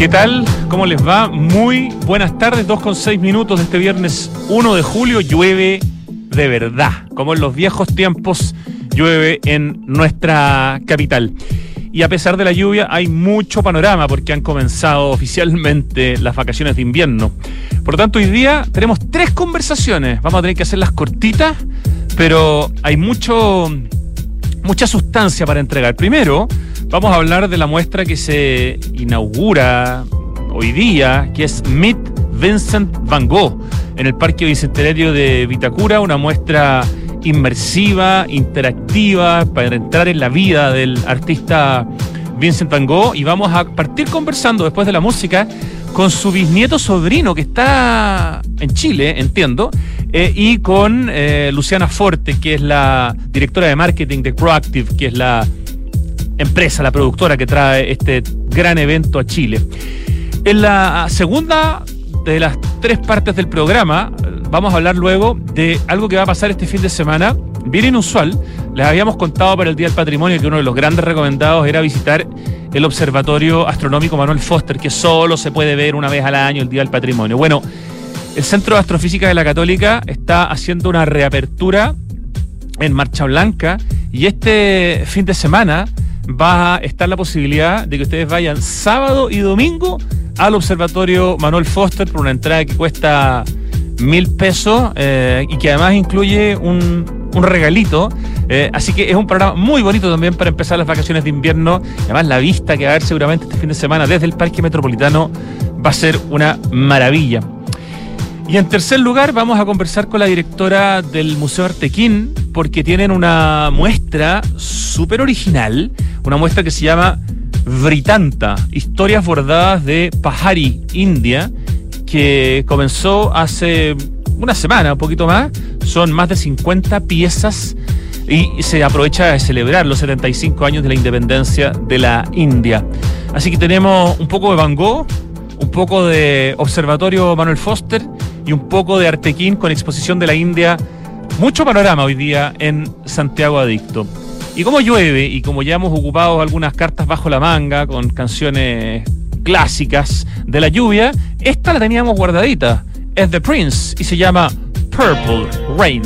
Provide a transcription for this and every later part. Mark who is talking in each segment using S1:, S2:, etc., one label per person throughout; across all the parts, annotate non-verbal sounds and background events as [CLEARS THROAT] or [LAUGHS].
S1: ¿Qué tal? ¿Cómo les va? Muy buenas tardes, 2 con 6 minutos de este viernes 1 de julio. Llueve de verdad, como en los viejos tiempos llueve en nuestra capital. Y a pesar de la lluvia hay mucho panorama porque han comenzado oficialmente las vacaciones de invierno. Por lo tanto, hoy día tenemos tres conversaciones. Vamos a tener que hacerlas cortitas, pero hay mucho, mucha sustancia para entregar. Primero, vamos a hablar de la muestra que se inaugura hoy día, que es Meet Vincent Van Gogh en el Parque Bicentenario de Vitacura, una muestra inmersiva, interactiva, para entrar en la vida del artista Vincent Van Gogh. Y vamos a partir conversando después de la música con su bisnieto sobrino que está en Chile, entiendo, eh, y con eh, Luciana Forte, que es la directora de marketing de Proactive, que es la empresa, la productora que trae este gran evento a Chile. En la segunda de las tres partes del programa, vamos a hablar luego de algo que va a pasar este fin de semana, bien inusual. Les habíamos contado para el Día del Patrimonio que uno de los grandes recomendados era visitar el Observatorio Astronómico Manuel Foster, que solo se puede ver una vez al año el Día del Patrimonio. Bueno, el Centro de Astrofísica de la Católica está haciendo una reapertura en Marcha Blanca y este fin de semana va a estar la posibilidad de que ustedes vayan sábado y domingo al Observatorio Manuel Foster por una entrada que cuesta mil pesos eh, y que además incluye un, un regalito. Eh, así que es un programa muy bonito también para empezar las vacaciones de invierno. Además, la vista que va a haber seguramente este fin de semana desde el Parque Metropolitano va a ser una maravilla. Y en tercer lugar, vamos a conversar con la directora del Museo Artequín, porque tienen una muestra súper original, una muestra que se llama Britanta, historias bordadas de Pahari, India, que comenzó hace una semana, un poquito más. Son más de 50 piezas y se aprovecha de celebrar los 75 años de la independencia de la India. Así que tenemos un poco de Van Gogh, un poco de Observatorio Manuel Foster y un poco de Artequín con exposición de la India. Mucho panorama hoy día en Santiago Adicto. Y como llueve y como ya hemos ocupado algunas cartas bajo la manga con canciones clásicas de la lluvia, esta la teníamos guardadita. Es The Prince y se llama Purple Rain.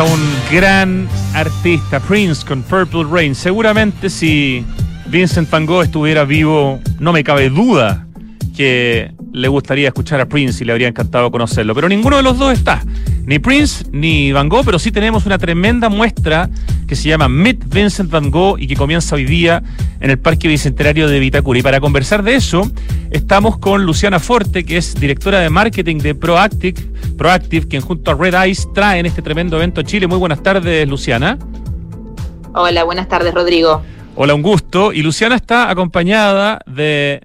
S1: A un gran artista, Prince, con Purple Rain. Seguramente si Vincent Van Gogh estuviera vivo, no me cabe duda que le gustaría escuchar a Prince y le habría encantado conocerlo. Pero ninguno de los dos está. Ni Prince ni Van Gogh, pero sí tenemos una tremenda muestra que se llama Meet Vincent Van Gogh y que comienza hoy día en el Parque Bicentenario de Vitacura. Y para conversar de eso, estamos con Luciana Forte, que es directora de marketing de Proactive, Proactive quien junto a Red Eyes traen este tremendo evento a Chile. Muy buenas tardes, Luciana.
S2: Hola, buenas tardes, Rodrigo.
S1: Hola, un gusto. Y Luciana está acompañada de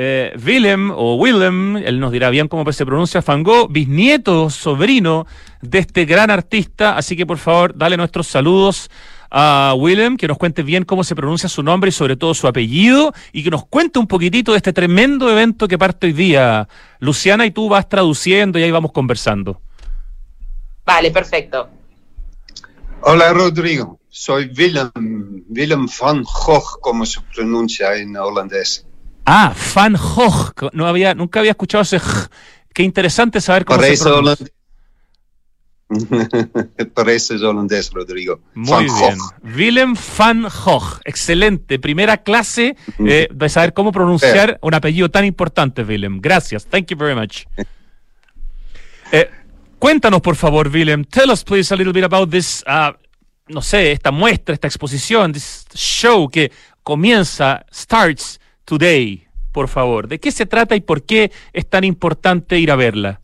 S1: eh, Willem o Willem, él nos dirá bien cómo se pronuncia, Van Gogh, bisnieto, sobrino de este gran artista. Así que por favor, dale nuestros saludos a Willem, que nos cuente bien cómo se pronuncia su nombre y sobre todo su apellido, y que nos cuente un poquitito de este tremendo evento que parte hoy día. Luciana, y tú vas traduciendo y ahí vamos conversando.
S2: Vale, perfecto.
S3: Hola Rodrigo, soy Willem, Willem van Gogh, como se pronuncia en holandés.
S1: Ah, Van Gogh. No había, nunca había escuchado ese j. Qué interesante saber cómo se
S3: Parece
S1: pronuncia.
S3: holandés. [LAUGHS] Parece holandés, Rodrigo.
S1: Muy
S3: van
S1: bien.
S3: Gogh.
S1: Willem van Gogh. Excelente. Primera clase eh, de saber cómo pronunciar un apellido tan importante, Willem. Gracias. Thank you very much. Eh, cuéntanos, por favor, Willem. Tell us, please, a little bit about this, uh, no sé, esta muestra, esta exposición, this show que comienza, starts today, por favor. ¿De qué se trata y por qué es tan importante ir a verla?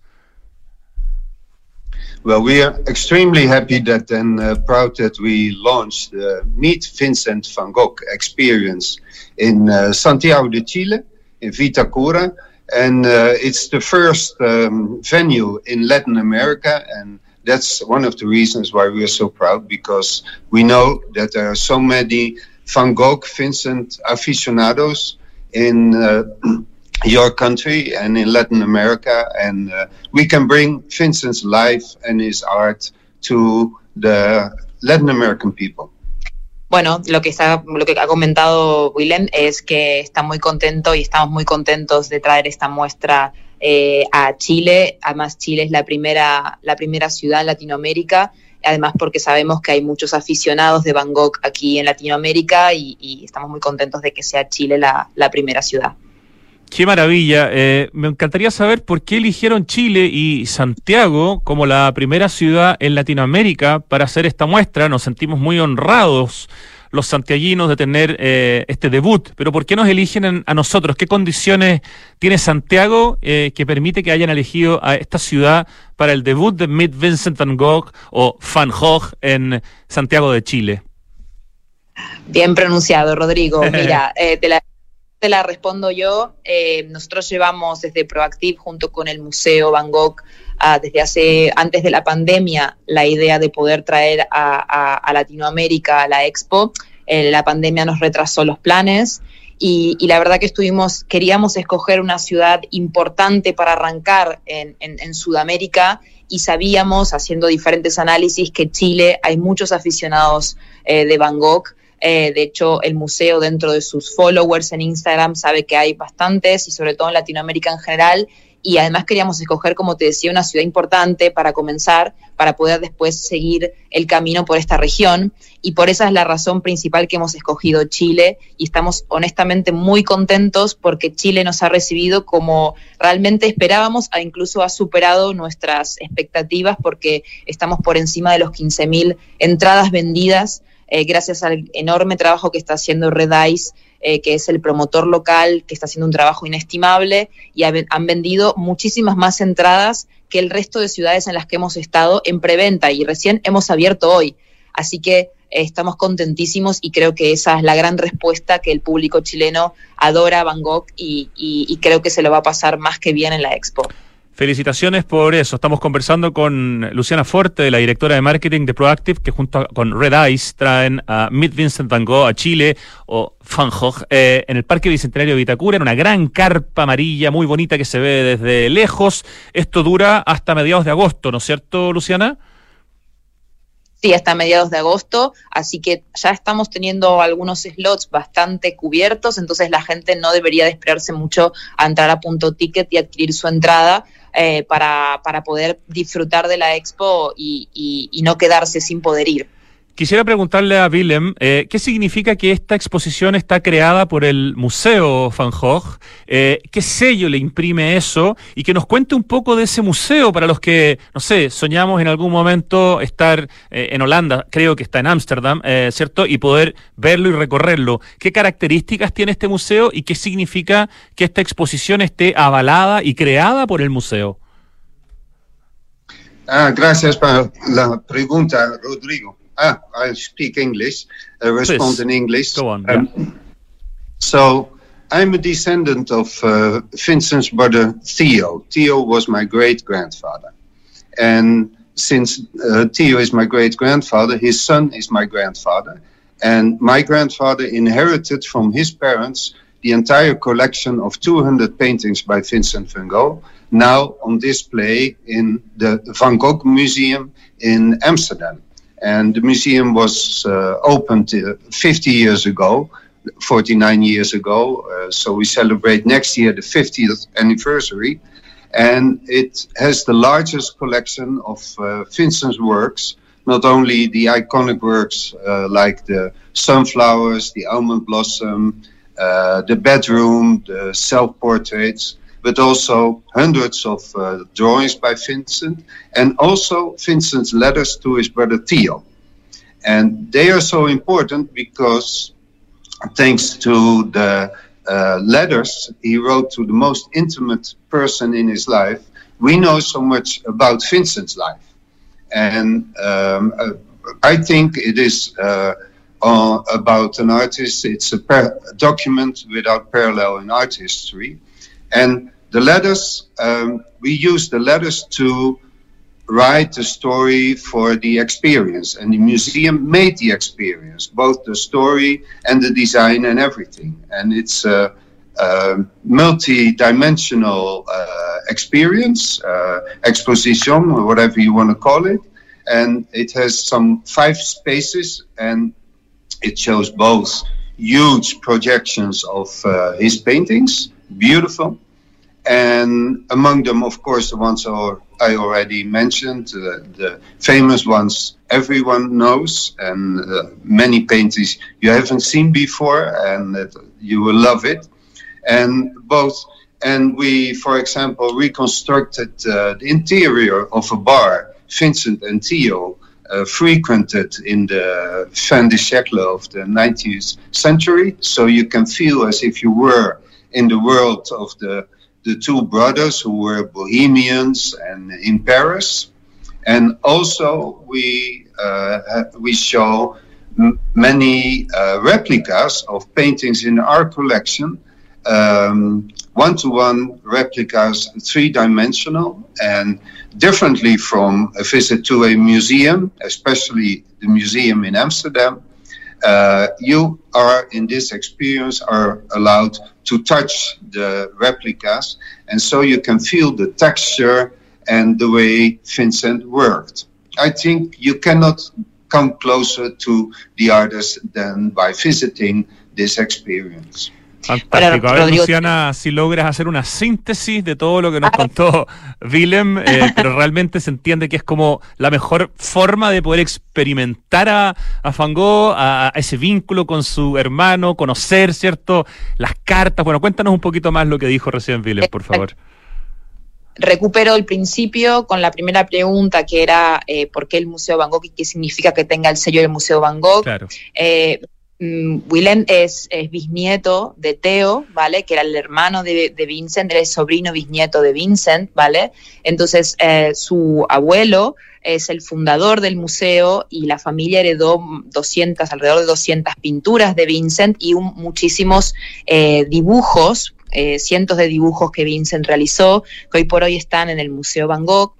S3: Well, we are extremely happy that and uh, proud that we launched the Meet Vincent van Gogh experience in uh, Santiago de Chile, in Vitacura. And uh, it's the first um, venue in Latin America. And that's one of the reasons why we are so proud because we know that there are so many Van Gogh Vincent aficionados in uh, [CLEARS THROAT] your country and in Latin America, and uh, we can bring Vincent's life and his art to the Latin American people.
S2: Bueno, lo que, está, lo que ha comentado Willem es que está muy contento y estamos muy contentos de traer esta muestra eh, a Chile. Además, Chile es la primera, la primera ciudad en Latinoamérica, además porque sabemos que hay muchos aficionados de Gogh aquí en Latinoamérica y, estamos muy contentos de que sea Chile la, la primera ciudad.
S1: Qué maravilla. Eh, me encantaría saber por qué eligieron Chile y Santiago como la primera ciudad en Latinoamérica para hacer esta muestra. Nos sentimos muy honrados los santiaguinos de tener eh, este debut, pero ¿por qué nos eligen en- a nosotros? ¿Qué condiciones tiene Santiago eh, que permite que hayan elegido a esta ciudad para el debut de Meet Vincent Van Gogh o Van Gogh en Santiago de Chile?
S2: Bien pronunciado, Rodrigo. [LAUGHS] Mira, eh, te, la, te la respondo yo. Eh, nosotros llevamos desde Proactive junto con el Museo Van Gogh desde hace antes de la pandemia la idea de poder traer a, a- a Latinoamérica a la Expo. Eh, la pandemia nos retrasó los planes y, y la verdad que estuvimos, queríamos escoger una ciudad importante para arrancar en, en- en Sudamérica y sabíamos, haciendo diferentes análisis, que Chile hay muchos aficionados eh, de Gogh. Eh, de hecho, el museo dentro de sus followers en Instagram sabe que hay bastantes y sobre todo en Latinoamérica en general. Y además queríamos escoger, como te decía, una ciudad importante para comenzar, para poder después seguir el camino por esta región. Y por esa es la razón principal que hemos escogido Chile. Y estamos honestamente muy contentos porque Chile nos ha recibido como realmente esperábamos e incluso ha superado nuestras expectativas porque estamos por encima de los 15.000 entradas vendidas eh, gracias al enorme trabajo que está haciendo Red Ice, eh, que es el promotor local, que está haciendo un trabajo inestimable y ha- han vendido muchísimas más entradas que el resto de ciudades en las que hemos estado en preventa y recién hemos abierto hoy. Así que eh, estamos contentísimos y creo que esa es la gran respuesta que el público chileno adora a Van Gogh y, y- y creo que se lo va a pasar más que bien en la expo.
S1: Felicitaciones por eso. Estamos conversando con Luciana Forte, la directora de marketing de Proactive, que junto a- con Red Eyes traen a Meet Vincent Van Gogh a Chile o Van Gogh eh, en el Parque Bicentenario de Vitacura, en una gran carpa amarilla muy bonita que se ve desde lejos. Esto dura hasta mediados de agosto, ¿no es cierto, Luciana?
S2: Sí, hasta mediados de agosto, así que ya estamos teniendo algunos slots bastante cubiertos, entonces la gente no debería de esperarse mucho a entrar a punto ticket y adquirir su entrada eh, para, para poder disfrutar de la expo y, y- y no quedarse sin poder ir.
S1: Quisiera preguntarle a Willem, eh, ¿qué significa que esta exposición está creada por el Museo Van Gogh? Eh, ¿Qué sello le imprime eso? Y que nos cuente un poco de ese museo para los que, no sé, soñamos en algún momento estar eh, en Holanda, creo que está en Ámsterdam, ¿cierto? Y poder verlo y recorrerlo. ¿Qué características tiene este museo y qué significa que esta exposición esté avalada y creada por el museo?
S3: Ah, gracias por la pregunta, Rodrigo. Ah, I speak English. I respond
S1: Please,
S3: in English.
S1: go on,
S3: Um, So, I'm a descendant of uh, Vincent's brother Theo. Theo was my great grandfather. And since uh, Theo is my great grandfather, his son is my grandfather. And my grandfather inherited from his parents the entire collection of 200 paintings by Vincent van Gogh, now on display in the Van Gogh Museum in Amsterdam. And the museum was uh, opened uh, 50 years ago, 49 years ago. Uh, so we celebrate next year the 50th anniversary. And it has the largest collection of uh, Vincent's works, not only the iconic works like the sunflowers, the almond blossom, the bedroom, the self portraits, but also hundreds of uh, drawings by Vincent, and also Vincent's letters to his brother Theo. And they are so important because, thanks to the uh, letters he wrote to the most intimate person in his life, we know so much about Vincent's life. And um, uh, I think it is uh, uh, about an artist, it's a document without parallel in art history. And the letters, um, we use the letters to write the story for the experience. And the museum made the experience, both the story and the design and everything. And it's a, a multi dimensional uh, experience, uh, exposition, or whatever you want to call it. And it has some five spaces and it shows both huge projections of uh, his paintings, beautiful, and among them, of course, the ones I already mentioned, uh, the famous ones everyone knows, and uh, many paintings you haven't seen before, and that you will love it. And both, and we, for example, reconstructed uh, the interior of a bar Vincent and Theo uh, frequented in the fin de siècle of the 19th century, so you can feel as if you were in the world of the the two brothers who were bohemians and in Paris. And also we uh, we show many uh, replicas of paintings in our collection, um, one-to-one replicas, three-dimensional, and differently from a visit to a museum, especially the museum in Amsterdam. Uh, you are in this experience are allowed to touch the replicas, and so you can feel the texture and the way Vincent worked. I think you cannot come closer to the artist than by visiting this experience.
S1: Fantástico. A ver,
S2: Rodrigo-
S1: Luciana, si logras hacer una síntesis de todo lo que nos contó Willem, eh, [LAUGHS] pero realmente se entiende que es como la mejor forma de poder experimentar a, a Gogh, a, a ese vínculo con su hermano, conocer, ¿cierto? Las cartas. Bueno, cuéntanos un poquito más lo que dijo recién Willem, por favor.
S2: recupero el principio con la primera pregunta que era eh, ¿por qué el Museo Van Gogh y qué significa que tenga el sello del Museo Van Gogh?
S1: Claro.
S2: Eh, Willem es, bisnieto de Theo, ¿vale? Que era el hermano de, Vincent, era el sobrino bisnieto de Vincent, ¿vale? Entonces, eh, su abuelo es el fundador del museo y la familia heredó 200, alrededor de 200 pinturas de Vincent y muchísimos eh, dibujos, eh, cientos de dibujos que Vincent realizó, que hoy por hoy están en el Museo Van Gogh.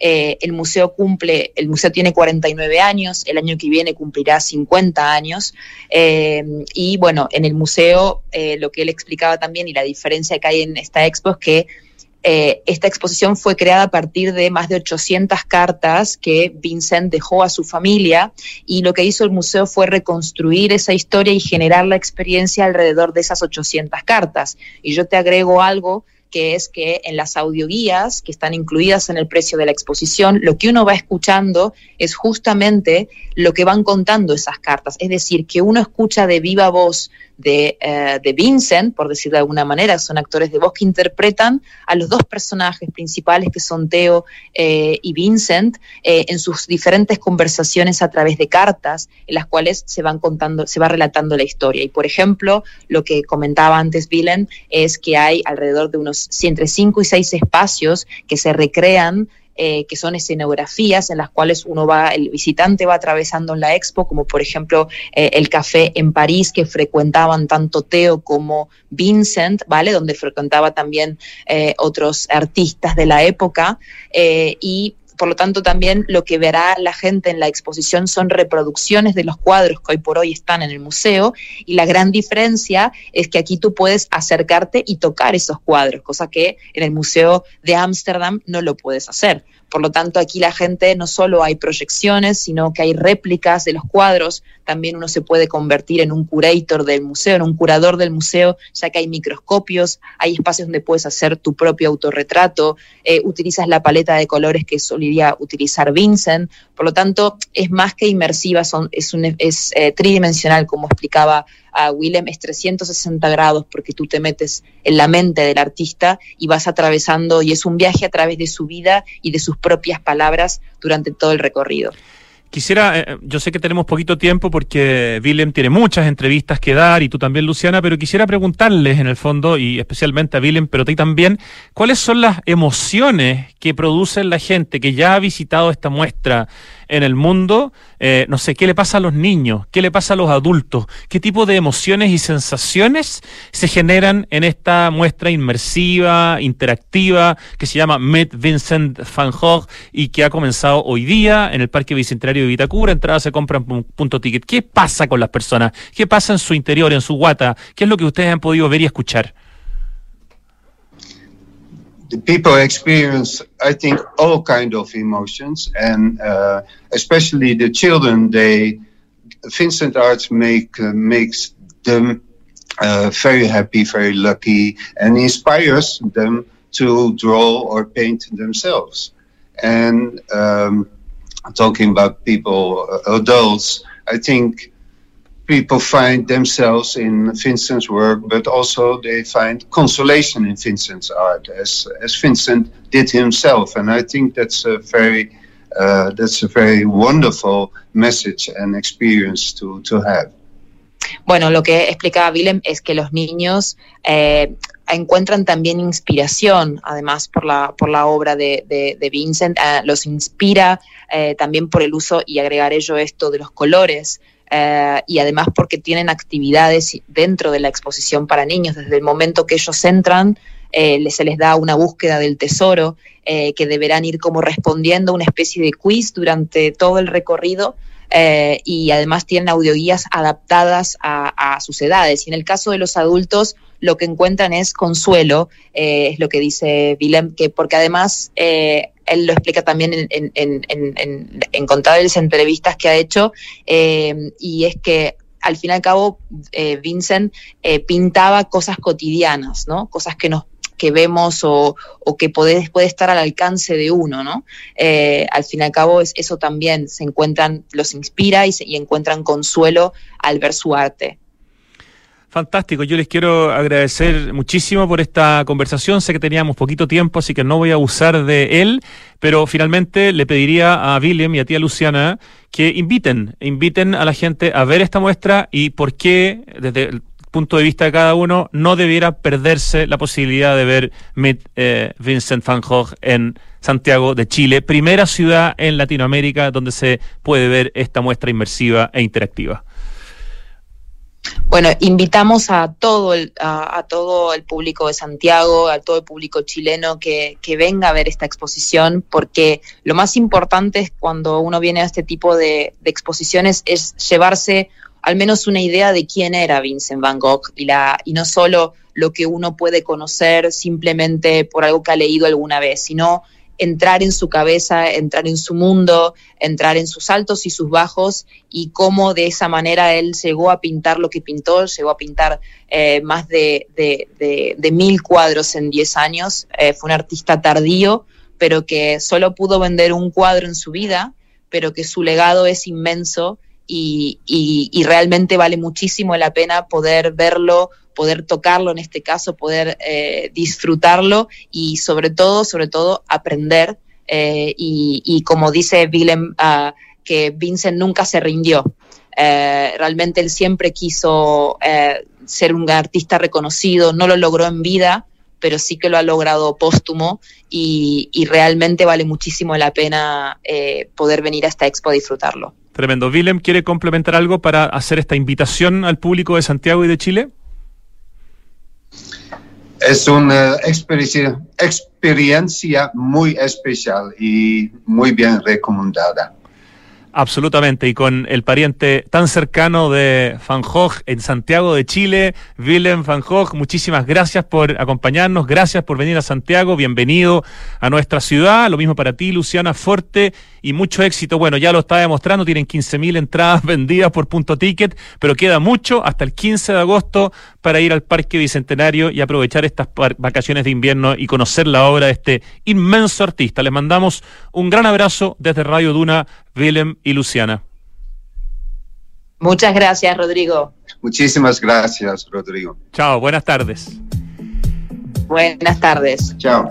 S2: Eh, el museo cumple, el museo tiene 49 años, el año que viene cumplirá 50 años. Eh, y bueno, en el museo eh, lo que él explicaba también y la diferencia que hay en esta expo es que esta exposición fue creada a partir de más de 800 cartas que Vincent dejó a su familia y lo que hizo el museo fue reconstruir esa historia y generar la experiencia alrededor de esas 800 cartas. Y yo te agrego algo que es que en las audioguías que están incluidas en el precio de la exposición, lo que uno va escuchando es justamente lo que van contando esas cartas. Es decir, que uno escucha de viva voz de, eh, de Vincent, por decir de alguna manera, son actores de voz que interpretan a los dos personajes principales que son Theo eh, y Vincent eh, en sus diferentes conversaciones a través de cartas en las cuales se van contando, se va relatando la historia. Y por ejemplo, lo que comentaba antes Willem es que hay alrededor de unos sí, entre cinco y seis espacios que se recrean eh, que son escenografías en las cuales uno va, el visitante va atravesando en la expo, como por ejemplo eh, el café en París que frecuentaban tanto Theo como Vincent, ¿vale? Donde frecuentaba también eh, otros artistas de la época y por lo tanto también lo que verá la gente en la exposición son reproducciones de los cuadros que hoy por hoy están en el museo y la gran diferencia es que aquí tú puedes acercarte y tocar esos cuadros, cosa que en el Museo de Ámsterdam no lo puedes hacer. Por lo tanto, aquí la gente no solo hay proyecciones, sino que hay réplicas de los cuadros. También uno se puede convertir en un curator del museo, en un curador del museo, ya que hay microscopios, hay espacios donde puedes hacer tu propio autorretrato, eh, utilizas la paleta de colores que solía utilizar Vincent. Por lo tanto, es más que inmersiva, es eh, tridimensional, como explicaba a Willem, es 360 grados porque tú te metes en la mente del artista y vas atravesando, y es un viaje a través de su vida y de sus propias palabras durante todo el recorrido.
S1: Quisiera, eh, yo sé que tenemos poquito tiempo porque Willem tiene muchas entrevistas que dar y tú también, Luciana, pero quisiera preguntarles en el fondo, y especialmente a Willem, pero a ti también, ¿cuáles son las emociones que produce la gente que ya ha visitado esta muestra en el mundo? Eh, no sé, ¿qué le pasa a los niños? ¿Qué le pasa a los adultos? ¿Qué tipo de emociones y sensaciones se generan en esta muestra inmersiva, interactiva, que se llama Met Vincent Van Gogh y que ha comenzado hoy día en el Parque Bicentenario de Vitacura? Entradas se compran punto ticket. ¿Qué pasa con las personas? ¿Qué pasa en su interior, en su guata? ¿Qué es lo que ustedes han podido ver y escuchar?
S3: The people experience, I think, all kind of emotions, and uh, especially the children. They Vincent Arts make uh, makes them uh, very happy, very lucky, and inspires them to draw or paint themselves. And um, talking about people, uh, adults, I think people find themselves in Vincent's work, but also they find consolation in Vincent's art, as as Vincent did himself. And I think that's a very uh, that's a very wonderful message and experience to to have.
S2: Bueno, lo que explicaba Willem es que los niños eh, encuentran también inspiración, además por la, por la obra de, de, de Vincent, eh, los inspira eh, también por el uso, y agregaré yo esto, de los colores, eh, y además porque tienen actividades dentro de la exposición para niños. Desde el momento que ellos entran, eh, se les da una búsqueda del tesoro, eh, que deberán ir como respondiendo a una especie de quiz durante todo el recorrido. Y además tienen audioguías adaptadas a, sus edades. Y en el caso de los adultos, lo que encuentran es consuelo, eh, es lo que dice Willem, que porque además eh, él lo explica también en, en, en, en, contables entrevistas que ha hecho, eh, y es que al fin y al cabo Vincent pintaba cosas cotidianas, ¿no? Cosas que nos que vemos o, o que puede, puede, estar al alcance de uno, ¿no? Al fin y al cabo es, eso también se encuentran, los inspira y, se, y encuentran consuelo al ver su arte.
S1: Fantástico, yo les quiero agradecer muchísimo por esta conversación. Sé que teníamos poquito tiempo, así que no voy a abusar de él, pero finalmente le pediría a Willem y a tía Luciana que inviten, inviten a la gente a ver esta muestra y por qué, desde el punto de vista de cada uno, no debiera perderse la posibilidad de ver Meet eh, Vincent van Gogh en Santiago de Chile, primera ciudad en Latinoamérica donde se puede ver esta muestra inmersiva e interactiva.
S2: Bueno, invitamos a todo el, a, todo el público de Santiago, a todo el público chileno que, que venga a ver esta exposición, porque lo más importante es cuando uno viene a este tipo de, de exposiciones es llevarse al menos una idea de quién era Vincent Van Gogh y, la, y no solo lo que uno puede conocer simplemente por algo que ha leído alguna vez, sino entrar en su cabeza, entrar en su mundo, entrar en sus altos y sus bajos y cómo de esa manera él llegó a pintar lo que pintó, llegó a pintar eh, más de, mil cuadros en diez años. Eh, fue un artista tardío, pero que solo pudo vender un cuadro en su vida, pero que su legado es inmenso y, realmente vale muchísimo la pena poder verlo poder tocarlo en este caso, poder eh, disfrutarlo y sobre todo, sobre todo, aprender. Eh, y, y, como dice Willem, uh, que Vincent nunca se rindió. Eh, realmente él siempre quiso eh, ser un artista reconocido, no lo logró en vida, pero sí que lo ha logrado póstumo y, y realmente vale muchísimo la pena eh, poder venir a esta expo a disfrutarlo.
S1: Tremendo. Willem, ¿quiere complementar algo para hacer esta invitación al público de Santiago y de Chile?
S3: Es una experiencia, experiencia muy especial y muy bien recomendada.
S1: Absolutamente, y con el pariente tan cercano de Van Gogh en Santiago de Chile, Willem Van Gogh, muchísimas gracias por acompañarnos, gracias por venir a Santiago, bienvenido a nuestra ciudad, lo mismo para ti, Luciana Forte, y mucho éxito. Bueno, ya lo está demostrando, tienen 15.000 entradas [LAUGHS] vendidas por punto ticket, pero queda mucho hasta el 15 de agosto para ir al Parque Bicentenario y aprovechar estas vacaciones de invierno y conocer la obra de este inmenso artista. Les mandamos un gran abrazo desde Radio Duna, Willem y Luciana.
S2: Muchas gracias, Rodrigo.
S3: Muchísimas gracias, Rodrigo.
S1: Chao, buenas tardes.
S2: Buenas tardes.
S3: Chao.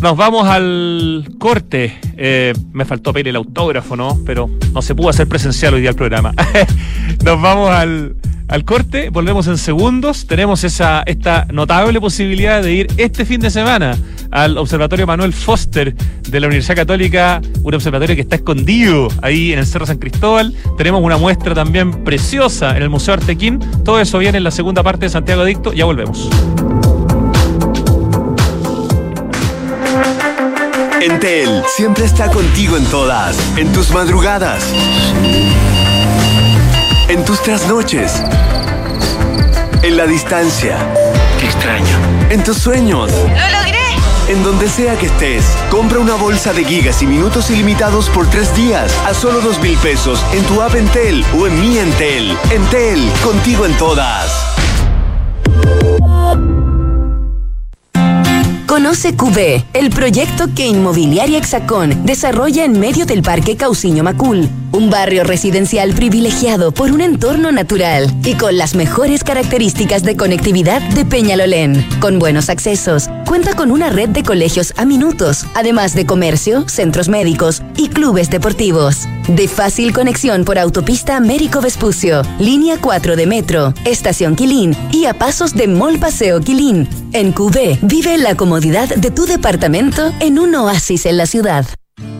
S1: Nos vamos al corte. Eh, me faltó pedir el autógrafo, ¿no? Pero no se pudo hacer presencial hoy día el programa. [LAUGHS] Nos vamos al, al, corte, volvemos en segundos. Tenemos esa, esta notable posibilidad de ir este fin de semana al Observatorio Manuel Foster de la Universidad Católica, un observatorio que está escondido ahí en el Cerro San Cristóbal. Tenemos una muestra también preciosa en el Museo Artequín. Todo eso viene en la segunda parte de Santiago Adicto. Ya volvemos.
S4: Entel siempre está contigo en todas, en tus madrugadas, en tus trasnoches, en la distancia.
S5: Qué extraño.
S4: En tus sueños. En donde sea que estés, compra una bolsa de gigas y minutos ilimitados por tres días a solo dos mil pesos en tu app Entel o en mi Entel. Entel, contigo en todas.
S6: Conoce QB, el proyecto que Inmobiliaria Hexacón desarrolla en medio del Parque Cauciño Macul, un barrio residencial privilegiado por un entorno natural y con las mejores características de conectividad de Peñalolén. Con buenos accesos, cuenta con una red de colegios a minutos, además de comercio, centros médicos y clubes deportivos. De fácil conexión por autopista Américo Vespucio, línea 4 de metro, estación Quilín y a pasos de Mall Paseo Quilín. En QB, vive la comodidad de tu departamento en un oasis en la ciudad.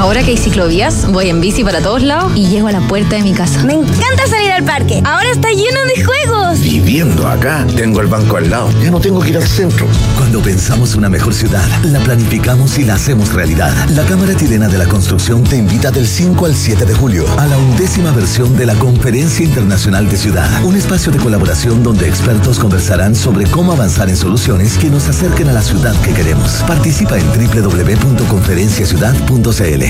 S5: Ahora que hay ciclovías, voy en bici para todos lados y llego a la puerta de mi casa.
S7: Me encanta salir al parque. Ahora está lleno de juegos.
S8: Viviendo acá, tengo el banco al lado. Ya no tengo que ir al centro.
S9: Cuando pensamos una mejor ciudad, la planificamos y la hacemos realidad. La Cámara Chilena de la Construcción te invita del 5 al 7 de julio a la undécima versión de la Conferencia Internacional de Ciudad. Un espacio de colaboración donde expertos conversarán sobre cómo avanzar en soluciones que nos acerquen a la ciudad que queremos. Participa en www.conferenciaciudad.cl.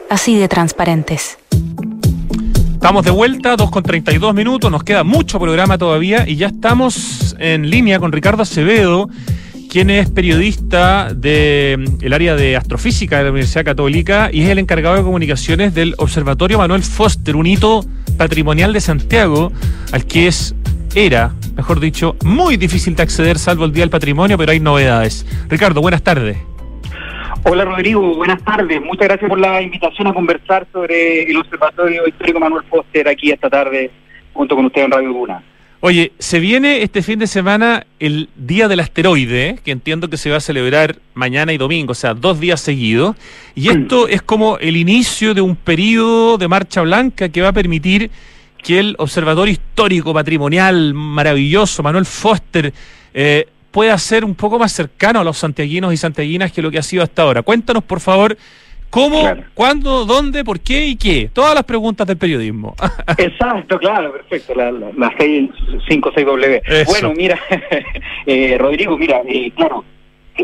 S10: así de transparentes.
S1: Estamos de vuelta, 2 con 32 minutos, nos queda mucho programa todavía y ya estamos en línea con Ricardo Acevedo, quien es periodista del área de astrofísica de la Universidad Católica y es el encargado de comunicaciones del Observatorio Manuel Foster, un hito patrimonial de Santiago al que es era, mejor dicho, muy difícil de acceder salvo el Día del Patrimonio, pero hay novedades. Ricardo, buenas tardes.
S11: Hola Rodrigo, buenas tardes. Muchas gracias por la invitación a conversar sobre el Observatorio Histórico Manuel Foster aquí esta tarde junto con usted en Radio Luna.
S1: Oye, se viene este fin de semana el Día del Asteroide, que entiendo que se va a celebrar mañana y domingo, o sea, dos días seguidos. Y esto es como el inicio de un periodo de marcha blanca que va a permitir que el Observatorio Histórico Patrimonial maravilloso, Manuel Foster, eh, pueda ser un poco más cercano a los santiaguinos y santiaguinas que lo que ha sido hasta ahora. Cuéntanos, por favor, cómo, cuándo, dónde, por qué y qué. Todas las preguntas del periodismo. [LAUGHS]
S11: Exacto, claro, perfecto. La, la, la 56W.
S1: Eso.
S11: Bueno, mira, [LAUGHS] eh, Rodrigo, mira, eh, claro,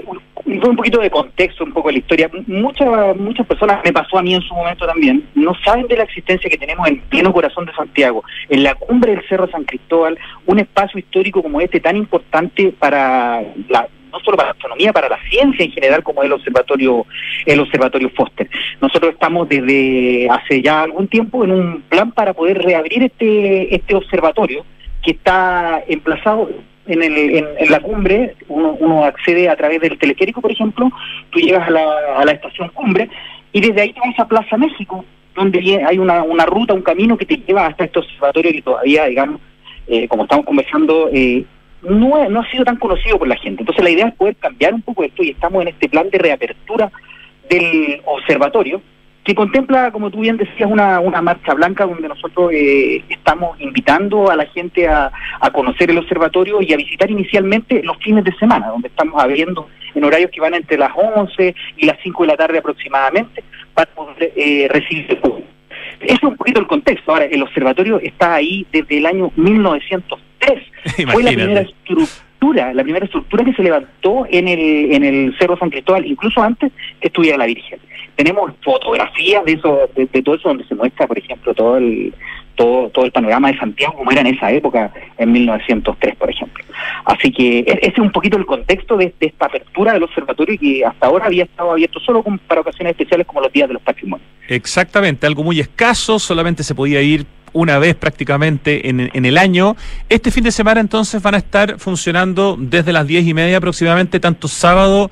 S11: un- poquito de contexto, un poco de la historia. Muchas muchas personas, me pasó a mí en su momento también, no saben de la existencia que tenemos en pleno corazón de Santiago, en la cumbre del Cerro San Cristóbal, un espacio histórico como este tan importante para la no solo para la astronomía, para la ciencia en general, como el observatorio, el observatorio Foster. Nosotros estamos desde hace ya algún tiempo en un plan para poder reabrir este, este observatorio que está emplazado en, el, en, la cumbre, uno, uno accede a través del teleférico, por ejemplo, tú llegas a la, estación cumbre y desde ahí te vas a Plaza México, donde hay una, ruta, un camino que te lleva hasta este observatorio que todavía, digamos, eh, como estamos conversando, eh, no, no ha sido tan conocido por la gente. Entonces la idea es poder cambiar un poco esto y estamos en este plan de reapertura del observatorio que contempla, como tú bien decías, una, una marcha blanca donde nosotros eh, estamos invitando a la gente a, a conocer el observatorio y a visitar inicialmente los fines de semana, donde estamos abriendo en horarios que van entre las 11 y las 5 de la tarde aproximadamente para poder eh, recibir el público. Eso es un poquito el contexto. Ahora, el observatorio está ahí desde el año 1903. Fue la
S1: Imagínate.
S11: primera estructura, la primera estructura que se levantó en el, en el Cerro San Cristóbal, incluso antes que estuviera la Virgen. Tenemos fotografías de eso, de, todo eso donde se muestra, por ejemplo, todo el todo, todo el panorama de Santiago como era en esa época, en 1903, por ejemplo. Así que e- ese es un poquito el contexto de, de esta apertura del observatorio que hasta ahora había estado abierto solo para ocasiones especiales como los días de los patrimonios.
S1: Exactamente, algo muy escaso, solamente se podía ir una vez prácticamente en, el año. Este fin de semana entonces van a estar funcionando desde las diez y media aproximadamente, tanto sábado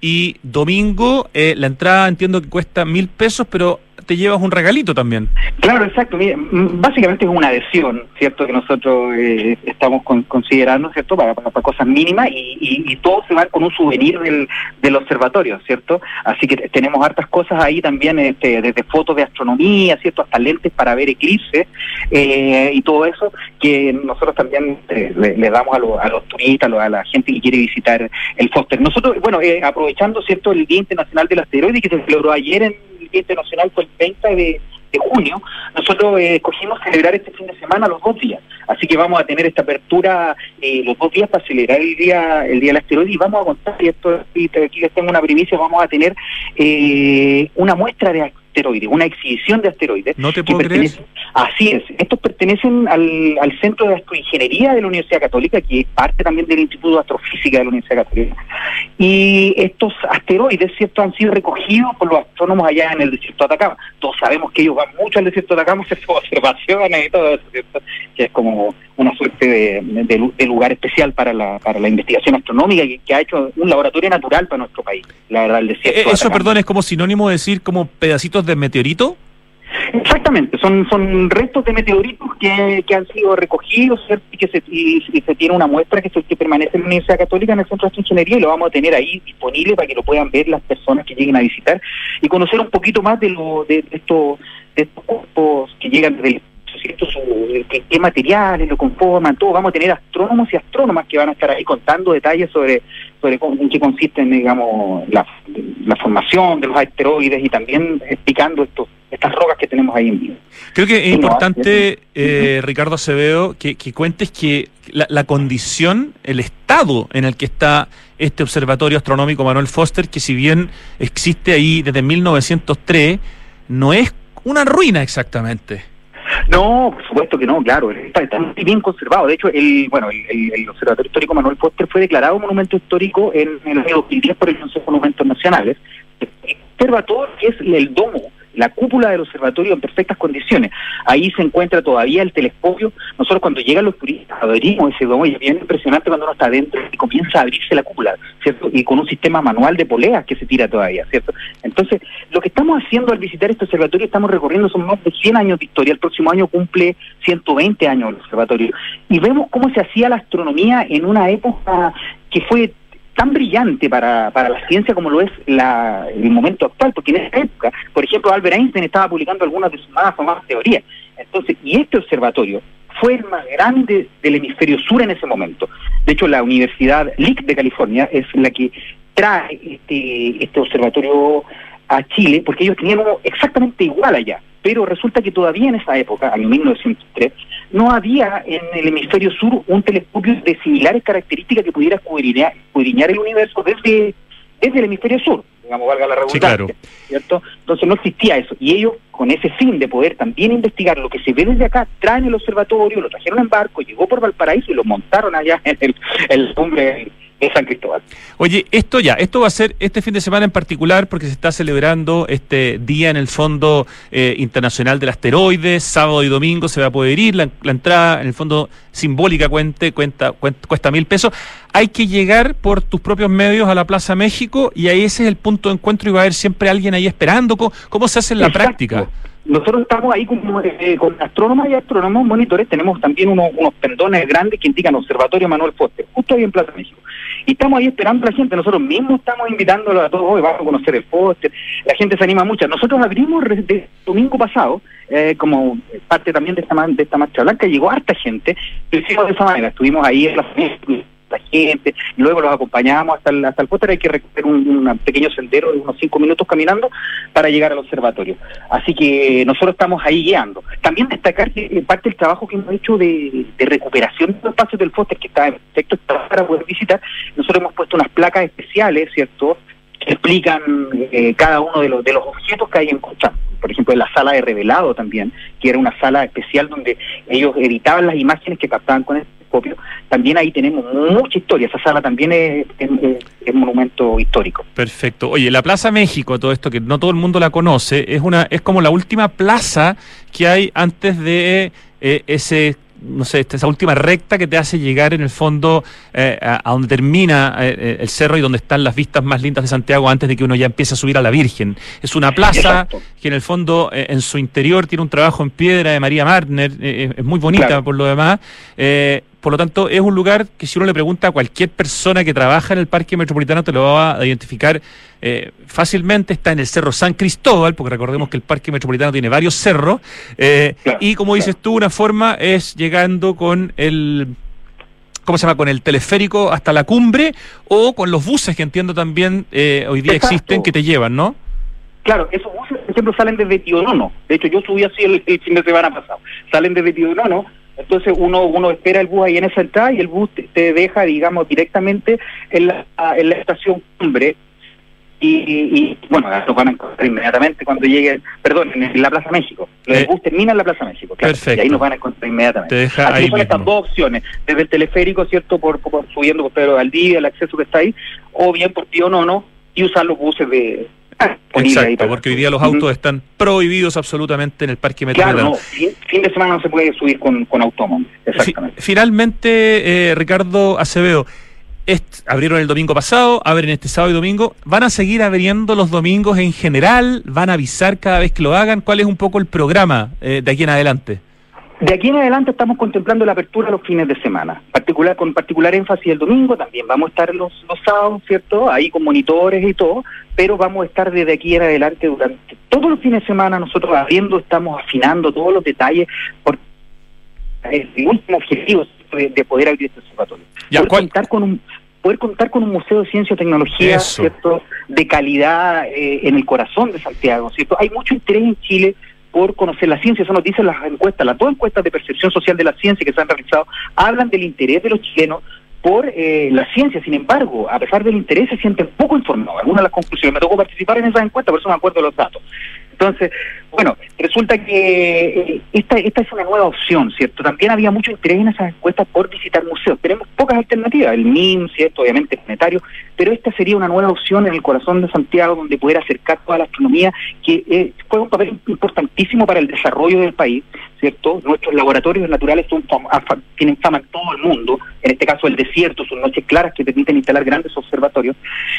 S1: y domingo. Eh, la entrada entiendo que cuesta mil pesos, pero te llevas un regalito también.
S11: Claro, exacto. Mira, básicamente es una adhesión, ¿cierto? Que nosotros eh, estamos con- considerando, ¿cierto? Para, para- cosas mínimas y, y- todo se va con un souvenir del, del observatorio, ¿cierto? Así que tenemos hartas cosas ahí también, este, desde fotos de astronomía, ¿cierto? Hasta lentes para ver eclipses eh, y todo eso que nosotros también eh, le, damos a, lo- a los turistas, a, la gente que quiere visitar el Foster. Nosotros, bueno, eh, aprovechando, ¿cierto? El Día Internacional del Asteroide que se celebró ayer en Día Internacional fue el 30 de, de junio, nosotros eh, escogimos celebrar este fin de semana los dos días. Así que vamos a tener esta apertura eh, los dos días para celebrar el día el día del asteroide y vamos a contar, y esto y aquí les tengo una primicia, vamos a tener eh, una muestra de asteroides, una exhibición de asteroides.
S1: No te puedo creer.
S11: Así es. Estos pertenecen al, al Centro de Astroingeniería de la Universidad Católica, que es parte también del Instituto de Astrofísica de la Universidad Católica. Y estos asteroides, ¿cierto?, han sido recogidos por los astrónomos allá en el desierto de Atacama. Todos sabemos que ellos van mucho al desierto de Atacama a [LAUGHS] hacer observaciones y todo eso, ¿cierto? Que es como una suerte de, de lu- de lugar especial para la, para la investigación astronómica que, que ha hecho un laboratorio natural para nuestro país, la verdad, el desierto.
S1: Eh, Eso,
S11: Atacama.
S1: perdón, es como sinónimo de decir como pedacitos de meteorito.
S11: Exactamente, son son restos de meteoritos que, que han sido recogidos y que se, y, y se tiene una muestra que, se, que permanece en la Universidad Católica en el Centro de Astroingeniería y lo vamos a tener ahí disponible para que lo puedan ver las personas que lleguen a visitar y conocer un poquito más de, lo, de, estos, de estos cuerpos que llegan desde el ¿cierto? Su- qué, qué materiales lo conforman, todo. Vamos a tener astrónomos y astrónomas que van a estar ahí contando detalles sobre, sobre en qué consisten, digamos, la, la formación de los asteroides y también explicando estos, estas rocas que tenemos ahí en vivo.
S1: Creo que es
S11: Sí, no,
S1: importante,
S11: sí.
S1: eh, Ricardo Acevedo, que, que cuentes que la, la condición, el estado en el que está este observatorio astronómico Manuel Foster, que si bien existe ahí desde 1903, no es una ruina exactamente.
S11: No, por supuesto que no, claro, está, está bien conservado. De hecho, el bueno, el, el- el Observatorio Histórico Manuel Foster fue declarado monumento histórico en, en el año 2010 por el Consejo de Monumentos Nacionales. Observa todo lo que es el domo, la cúpula del observatorio en perfectas condiciones. Ahí se encuentra todavía el telescopio. Nosotros cuando llegan los turistas abrimos ese domo y es bien impresionante cuando uno está adentro y comienza a abrirse la cúpula, ¿cierto? Y con un sistema manual de poleas que se tira todavía, ¿cierto? Entonces, lo que estamos haciendo al visitar este observatorio, estamos recorriendo, son más de 100 años de historia. El próximo año cumple 120 años el observatorio. Y vemos cómo se hacía la astronomía en una época que fue tan brillante para, para la ciencia como lo es la, el momento actual, porque en esa época, por ejemplo, Albert Einstein estaba publicando algunas de sus más famosas teorías. Entonces, y este observatorio fue el más grande del hemisferio sur en ese momento. De hecho, la Universidad Lick de California es la que trae este, este observatorio a Chile, porque ellos tenían uno exactamente igual allá. Pero resulta que todavía en esa época, año 1903, no había en el hemisferio sur un telescopio de similares características que pudiera escudriñar, escudriñar el universo desde, desde el hemisferio sur, digamos, valga la
S1: Sí,
S11: redundancia.
S1: claro.
S11: ¿cierto? Entonces no existía eso. Y ellos, con ese fin de poder también investigar lo que se ve desde acá, traen el observatorio, lo trajeron en barco, llegó por Valparaíso y lo montaron allá en el, el cumbre de San Cristóbal.
S1: Oye, esto ya, esto va a ser este fin de semana en particular porque se está celebrando este día en el Fondo eh, Internacional del Asteroide, sábado y domingo se va a poder ir, la, la entrada en el fondo simbólica cuente, cuenta, cuenta- cuesta mil pesos. Hay que llegar por tus propios medios a la Plaza México y ahí ese es el punto de encuentro y va a haber siempre alguien ahí esperando. ¿Cómo, cómo se hace en la
S11: Exacto.
S1: práctica?
S11: Nosotros estamos ahí con, eh, con astrónomas y astrónomos monitores, tenemos también unos, unos pendones grandes que indican Observatorio Manuel Foster, justo ahí en Plaza México. Y estamos ahí esperando a la gente, nosotros mismos estamos invitándolo a todos, hoy vamos a conocer el Foster, la gente se anima mucho. Nosotros abrimos re- de- domingo pasado, eh, como parte también de esta, de esta marcha blanca, llegó harta gente, lo hicimos de esa manera, estuvimos ahí en Plaza México, la gente, y luego los acompañamos hasta el, hasta el Foster, hay que recorrer un, pequeño sendero de unos cinco minutos caminando para llegar al observatorio. Así que nosotros estamos ahí guiando. También destacar que eh, parte del trabajo que hemos hecho de, recuperación de los espacios del Foster, que está en estado para poder visitar, nosotros hemos puesto unas placas especiales, ¿cierto?, que explican eh, cada uno de los, de los objetos que hay en Cochán. Por ejemplo, en la sala de revelado también, que era una sala especial donde ellos editaban las imágenes que captaban con el telescopio. También ahí tenemos mucha historia. Esa sala también es, es, monumento histórico.
S1: Perfecto. Oye, la Plaza México, todo esto que no todo el mundo la conoce, es una es como la última plaza que hay antes de eh, ese no sé, esta- esa última recta que te hace llegar en el fondo eh, a, a donde termina eh, eh, el cerro y donde están las vistas más lindas de Santiago antes de que uno ya empiece a subir a la Virgen. Es una plaza
S11: Exacto.
S1: que en el fondo eh, en su interior tiene un trabajo en piedra de María Martner, es muy bonita
S11: Claro.
S1: por lo demás. Por lo tanto, es un lugar que si uno le pregunta a cualquier persona que trabaja en el Parque Metropolitano, te lo va a identificar eh, fácilmente. Está en el Cerro San Cristóbal, porque recordemos que el Parque Metropolitano tiene varios cerros. eh,
S11: Claro,
S1: y como dices tú, una forma es llegando con el... ¿Cómo se llama? Con el teleférico hasta la cumbre o con los buses que entiendo también eh, hoy día
S11: Exacto.
S1: existen que te llevan, ¿no?
S11: Claro, esos buses, por ejemplo, salen desde Tío Nono. De hecho, yo subí así el, el fin de semana pasado. Salen desde Tío Nono, Entonces uno uno espera el bus ahí en esa entrada y el bus te, te deja, digamos, directamente en la, en la estación cumbre. Y, y- y, bueno, los van a encontrar inmediatamente cuando lleguen, perdón, en la Plaza México. El
S1: Eh,
S11: bus termina en la Plaza México, claro,
S1: perfecto.
S11: y ahí nos van a encontrar inmediatamente.
S1: Te deja
S11: Así
S1: ahí
S11: son estas
S1: mismo.
S11: dos opciones, desde el teleférico, ¿cierto? Por, por- subiendo por Pedro Valdivia, el acceso que está ahí, o bien por Pío Nono y usar los buses de... ahí
S1: Exacto,
S11: para-
S1: porque hoy día los autos están prohibidos absolutamente en el parque
S11: Claro,
S1: metropolitano.
S11: no, fin, fin de semana no se puede subir con, con automóvil, exactamente.
S1: Finalmente, eh, Ricardo Acevedo, abrieron el domingo pasado, abren este sábado y domingo. ¿Van a seguir abriendo los domingos en general? ¿Van a avisar cada vez que lo hagan? ¿Cuál es un poco el programa eh, de aquí en adelante?
S11: De aquí en adelante estamos contemplando la apertura los fines de semana, particular con particular énfasis el domingo, también vamos a estar los, los sábados, ¿cierto? Ahí con monitores y todo, pero vamos a estar desde aquí en adelante durante todos los fines de semana, nosotros abriendo, estamos afinando todos los detalles, porque es el último objetivo de, de poder abrir este observatorio. poder contar con un poder contar con un museo de ciencia y tecnología,
S1: Eso.
S11: ¿cierto? De calidad eh, en el corazón de Santiago, ¿cierto? Hay mucho interés en Chile por conocer la ciencia, eso nos dicen las encuestas, las dos encuestas de percepción social de la ciencia que se han realizado, hablan del interés de los chilenos por eh, la ciencia, sin embargo, a pesar del interés se sienten poco informados. Algunas de las conclusiones, me tocó participar en esas encuestas, por eso me acuerdo de los datos. Entonces, bueno, resulta que eh, esta, esta es una nueva opción, ¿cierto? También había mucho interés en esas encuestas por visitar museos. Tenemos pocas alternativas, el MIM, ¿cierto? Obviamente planetario, pero esta sería una nueva opción en el corazón de Santiago donde poder acercar toda la astronomía que eh, juega un papel importantísimo para el desarrollo del país, ¿cierto? Nuestros laboratorios naturales son tienen fama en todo el mundo, en este caso el desierto, son noches claras que permiten instalar grandes observatorios.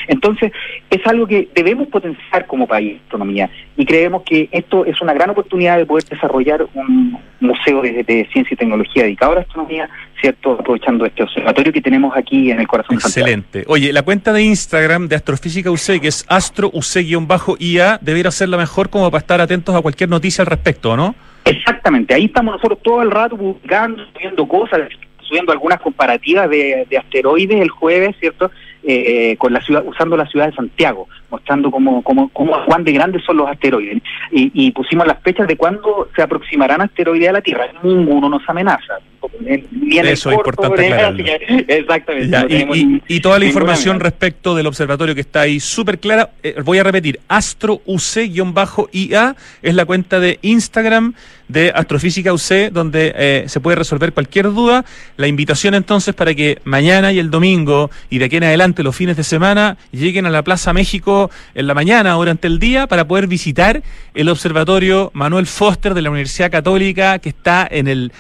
S11: Entonces, es algo que debemos potenciar como país, astronomía, y creemos que esto es una gran oportunidad de poder desarrollar un museo de, de ciencia y tecnología dedicado a la astronomía, ¿cierto? Aprovechando este observatorio que tenemos aquí en el corazón de.
S1: Excelente. Oye, la cuenta de Instagram de Astrofísica UC, que es astrouc-ia, debería ser la mejor como para estar atentos a cualquier noticia al respecto, ¿no?
S11: Exactamente, ahí estamos nosotros todo el rato publicando, subiendo cosas, subiendo algunas comparativas de, de asteroides el jueves, ¿cierto? Eh, con la ciudad, usando la ciudad de Santiago, mostrando cómo, cómo, cómo cuán de grandes son los asteroides. Y, y pusimos las fechas de cuándo se aproximarán asteroides a la Tierra. Ninguno nos amenaza. Ni en el
S1: Eso es
S11: corto,
S1: importante aclararlo. [LAUGHS]
S11: Exactamente.
S1: Ya,
S11: no
S1: y, toda la información respecto del observatorio que está ahí súper clara, eh, voy a repetir, astrouc-ia es la cuenta de Instagram de Astrofísica UC, donde eh, se puede resolver cualquier duda. La invitación entonces para que mañana y el domingo y de aquí en adelante los fines de semana lleguen a la Plaza México en la mañana durante el día para poder visitar el observatorio Manuel Foster de la Universidad Católica que está en el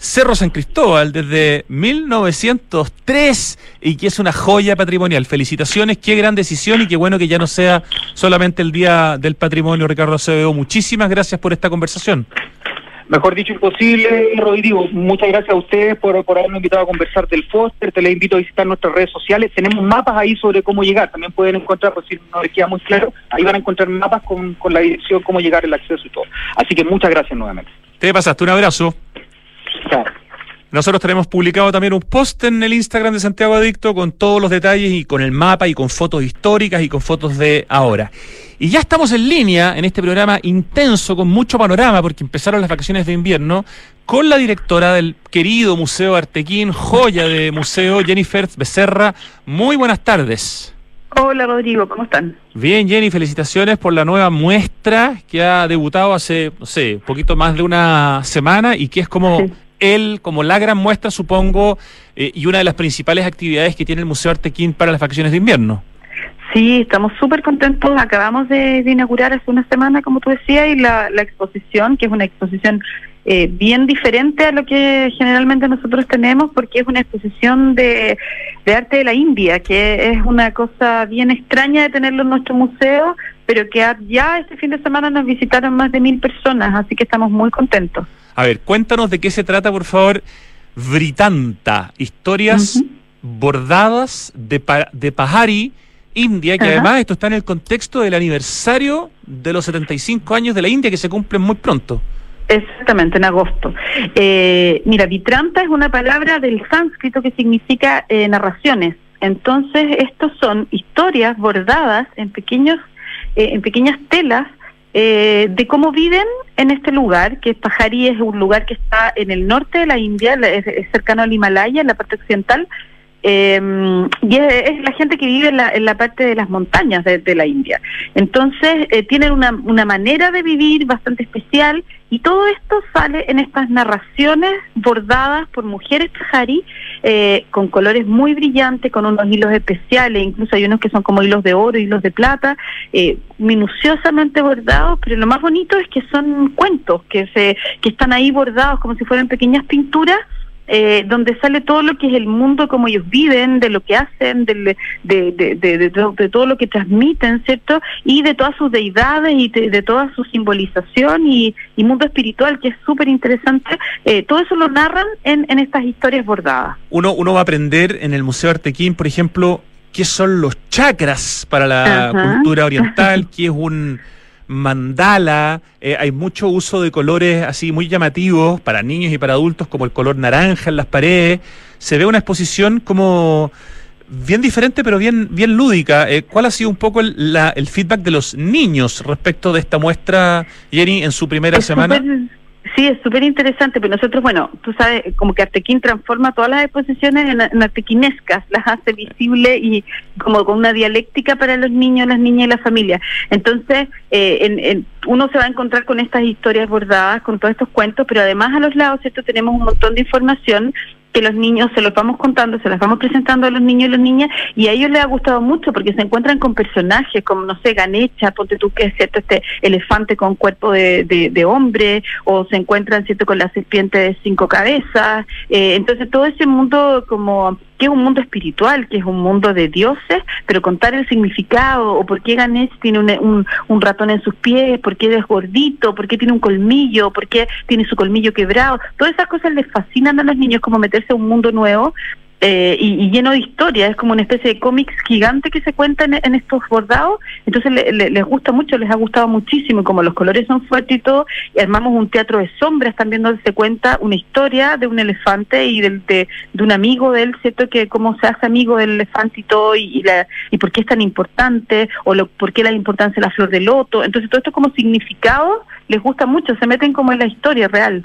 S1: Cerro San Cristóbal desde 1903 y que es una joya patrimonial. Felicitaciones, qué gran decisión y qué bueno que ya no sea solamente el Día del Patrimonio, Ricardo Acevedo. Muchísimas gracias por esta conversación.
S11: Mejor dicho, imposible, Rodrigo. Muchas gracias a ustedes por, por habernos invitado a conversar del Foster. Te les invito a visitar nuestras redes sociales. Tenemos mapas ahí sobre cómo llegar. También pueden encontrar, por si no les queda muy claro, ahí van a encontrar mapas con, con la dirección, cómo llegar, el acceso y todo. Así que muchas gracias nuevamente.
S1: Te pasaste un abrazo. Nosotros tenemos publicado también un post en el Instagram de Santiago Adicto con todos los detalles y con el mapa y con fotos históricas y con fotos de ahora. Y ya estamos en línea en este programa intenso con mucho panorama porque empezaron las vacaciones de invierno con la directora del querido Museo Artequín, joya de museo, Jennifer Becerra. Muy buenas tardes.
S12: Hola Rodrigo, ¿cómo están?
S1: Bien, Jenny, felicitaciones por la nueva muestra que ha debutado hace, no sé, poquito más de una semana y que es como él, como la gran muestra, supongo, eh, y una de las principales actividades que tiene el Museo Artequín para las vacaciones de invierno.
S12: Sí, estamos súper contentos. Acabamos de, inaugurar hace una semana, como tú decías, y la, la exposición, que es una exposición eh, bien diferente a lo que generalmente nosotros tenemos, porque es una exposición de, de arte de la India, que es una cosa bien extraña de tenerlo en nuestro museo, pero que ya este fin de semana nos visitaron más de mil personas, así que estamos muy contentos.
S1: A ver, cuéntanos de qué se trata, por favor, Britanta, historias bordadas de, pa- de Pahari, India, que además esto está en el contexto del aniversario de los 75 años de la India que se cumplen muy pronto.
S12: Exactamente, en agosto. Eh, mira, Vitranta es una palabra del sánscrito que significa eh, narraciones. Entonces, estos son historias bordadas en pequeños, eh, en pequeñas telas eh, de cómo viven en este lugar, que Pajari es un lugar que está en el norte de la India, es cercano al Himalaya, en la parte occidental, eh, y es, la gente que vive en la, en la parte de las montañas de, la India. Entonces, eh, tienen una, una manera de vivir bastante especial y todo esto sale en estas narraciones bordadas por mujeres Pajari eh, con colores muy brillantes, con unos hilos especiales, incluso hay unos que son como hilos de oro, hilos de plata, eh, minuciosamente bordados, pero lo más bonito es que son cuentos que se que están ahí bordados como si fueran pequeñas pinturas eh, donde sale todo lo que es el mundo, cómo ellos viven, de lo que hacen, de, de, de, de to- de todo lo que transmiten, ¿cierto? Y de todas sus deidades y de, de toda su simbolización y, y mundo espiritual, que es súper interesante. Eh, todo eso lo narran en, en estas historias bordadas.
S1: Uno, uno va a aprender en el Museo Artequín, por ejemplo, qué son los chakras para la
S12: Ajá.
S1: cultura oriental, qué es un mandala, eh, hay mucho uso de colores así muy llamativos para niños y para adultos, como el color naranja en las paredes. Se ve una exposición como bien diferente, pero bien, bien lúdica. Eh, ¿Cuál ha sido un poco el, la- el feedback de los niños respecto de esta muestra, Jenny, en su primera
S12: Es
S1: semana?
S12: Sí, es súper interesante, pero nosotros, bueno, tú sabes, como que Artequín transforma todas las exposiciones en, artequinescas, las hace visibles y como con una dialéctica para los niños, las niñas y la familia. Entonces, eh, en- en- uno se va a encontrar con estas historias bordadas, con todos estos cuentos, pero además a los lados, ¿cierto? Tenemos un montón de información que los niños se los vamos contando, se las vamos presentando a los niños y las niñas, y a ellos les ha gustado mucho porque se encuentran con personajes como, no sé, Ganecha, ponte tú que es cierto, este elefante con cuerpo de, de, de hombre, o se encuentran, cierto, con la serpiente de cinco cabezas. Eh, entonces, todo ese mundo como que es un mundo espiritual, que es un mundo de dioses, pero contar el significado, o por qué Ganesh tiene un, un, un ratón en sus pies, por qué es gordito, por qué tiene un colmillo, por qué tiene su colmillo quebrado, todas esas cosas les fascinan a los niños como meterse a un mundo nuevo eh, y, lleno de historia, es como una especie de cómics gigante que se cuenta en, en estos bordados, entonces le- le- les gusta mucho, les ha gustado muchísimo, y como los colores son fuertes y todo, y armamos un teatro de sombras también donde se cuenta una historia de un elefante y del, de, de un amigo de él, ¿cierto? Que cómo se hace amigo del elefante y todo, y, y la, y por qué es tan importante, o lo, por qué la importancia de la flor de loto, entonces todo esto como significado les gusta mucho, se meten como en la historia real.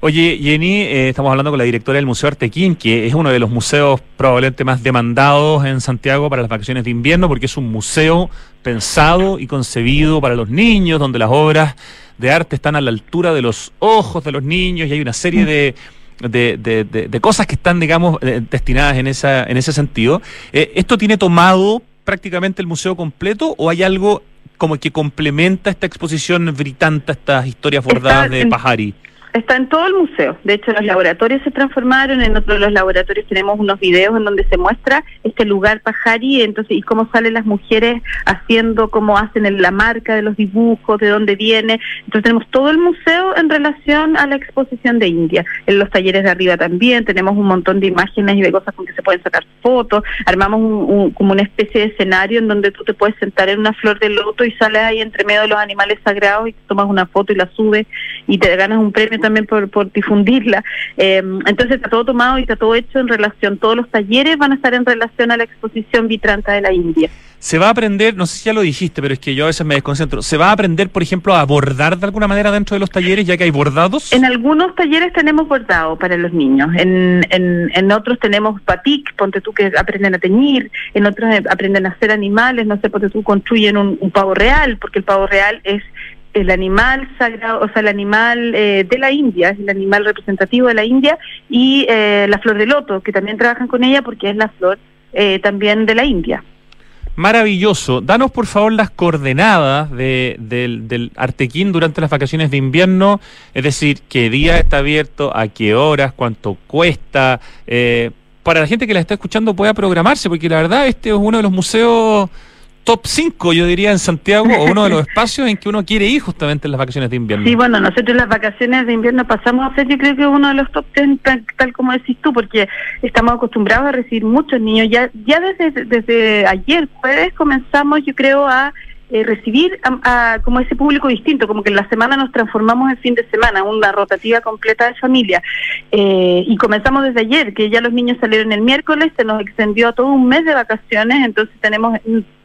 S1: Oye, Jenny, eh, estamos hablando con la directora del Museo Artequín, que es uno de los museos probablemente más demandados en Santiago para las vacaciones de invierno, porque es un museo pensado y concebido para los niños, donde las obras de arte están a la altura de los ojos de los niños y hay una serie de, de, de- de- de cosas que están, digamos, eh, destinadas en, esa, en ese sentido. Eh, ¿Esto tiene tomado prácticamente el museo completo o hay algo como que complementa esta exposición britanta, estas historias bordadas de Pajari?
S12: Está en todo el museo. De hecho, los laboratorios se transformaron. En otro de los laboratorios tenemos unos videos en donde se muestra este lugar Pajari, entonces y cómo salen las mujeres haciendo, cómo hacen la marca de los dibujos, de dónde viene. Entonces tenemos todo el museo en relación a la exposición de India. En los talleres de arriba también tenemos un montón de imágenes y de cosas con que se pueden sacar fotos. Armamos un- un- como una especie de escenario en donde tú te puedes sentar en una flor de loto y sales ahí entre medio de los animales sagrados y tomas una foto y la subes y te ganas un premio también por, por difundirla. Eh, entonces está todo tomado y está todo hecho en relación, todos los talleres van a estar en relación a la exposición Vitranta de la India.
S1: Se va a aprender, no sé si ya lo dijiste, pero es que yo a veces me desconcentro. ¿Se va a aprender, por ejemplo, a bordar de alguna manera dentro de los talleres, ya que hay bordados?
S12: En algunos talleres tenemos bordado para los niños, en, en, en otros tenemos batik, ponte tú que aprenden a teñir, en otros eh, aprenden a hacer animales, no sé, ponte tú construyen un, un pavo real, porque el pavo real es el animal sagrado, o sea, el animal eh, de la India, es el animal representativo de la India, y eh, la flor de loto, que también trabajan con ella porque es la flor eh, también de la India.
S1: Maravilloso. Danos, por favor, las coordenadas de- del, del Artequín durante las vacaciones de invierno, es decir, qué día está abierto, a qué horas, cuánto cuesta, eh, para la gente que la está escuchando pueda programarse, porque la verdad este es uno de los museos top 5, yo diría, en Santiago, o uno de los [LAUGHS] espacios en que uno quiere ir justamente en las vacaciones de invierno.
S12: Sí, bueno, nosotros las vacaciones de invierno pasamos a ser, yo creo que uno de los top ten, tal, tal como decís tú, porque estamos acostumbrados a recibir muchos niños. Ya ya desde, desde ayer, jueves, comenzamos, yo creo, a eh, recibir a, a como ese público distinto, como que en la semana nos transformamos en fin de semana, una rotativa completa de familia. Eh, y comenzamos desde ayer, que ya los niños salieron el miércoles, se nos extendió a todo un mes de vacaciones, entonces tenemos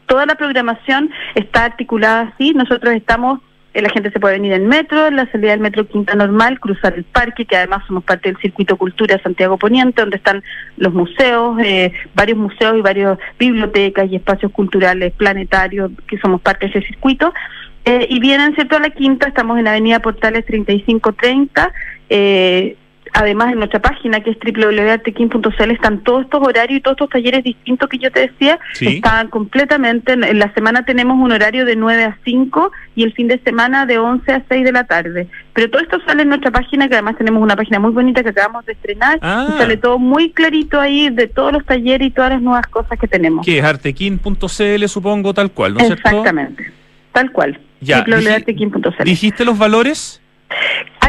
S12: toda la programación está articulada así, nosotros estamos eh, la gente se puede venir en metro, en la salida del metro Quinta Normal, cruzar el parque, que además somos parte del circuito Cultura Santiago Poniente, donde están los museos, eh, varios museos y varias bibliotecas y espacios culturales planetarios, que somos parte de ese circuito. Eh, y vienen, ¿cierto?, a la Quinta, estamos en Avenida Portales 3530, eh, además en nuestra página que es www.artequin.cl están todos estos horarios y todos estos talleres distintos que yo te decía,
S13: Sí.
S12: están completamente, en, en la semana tenemos un horario de 9 a 5 y el fin de semana de 11 a 6 de la tarde. Pero todo esto sale en nuestra página, que además tenemos una página muy bonita que acabamos de estrenar,
S1: Ah.
S12: y sale todo muy clarito ahí de todos los talleres y todas las nuevas cosas que tenemos.
S1: Que es artequin.cl, supongo, tal cual, ¿no es cierto?
S12: Exactamente, tal cual.
S1: Ya. ¿Dijiste los valores?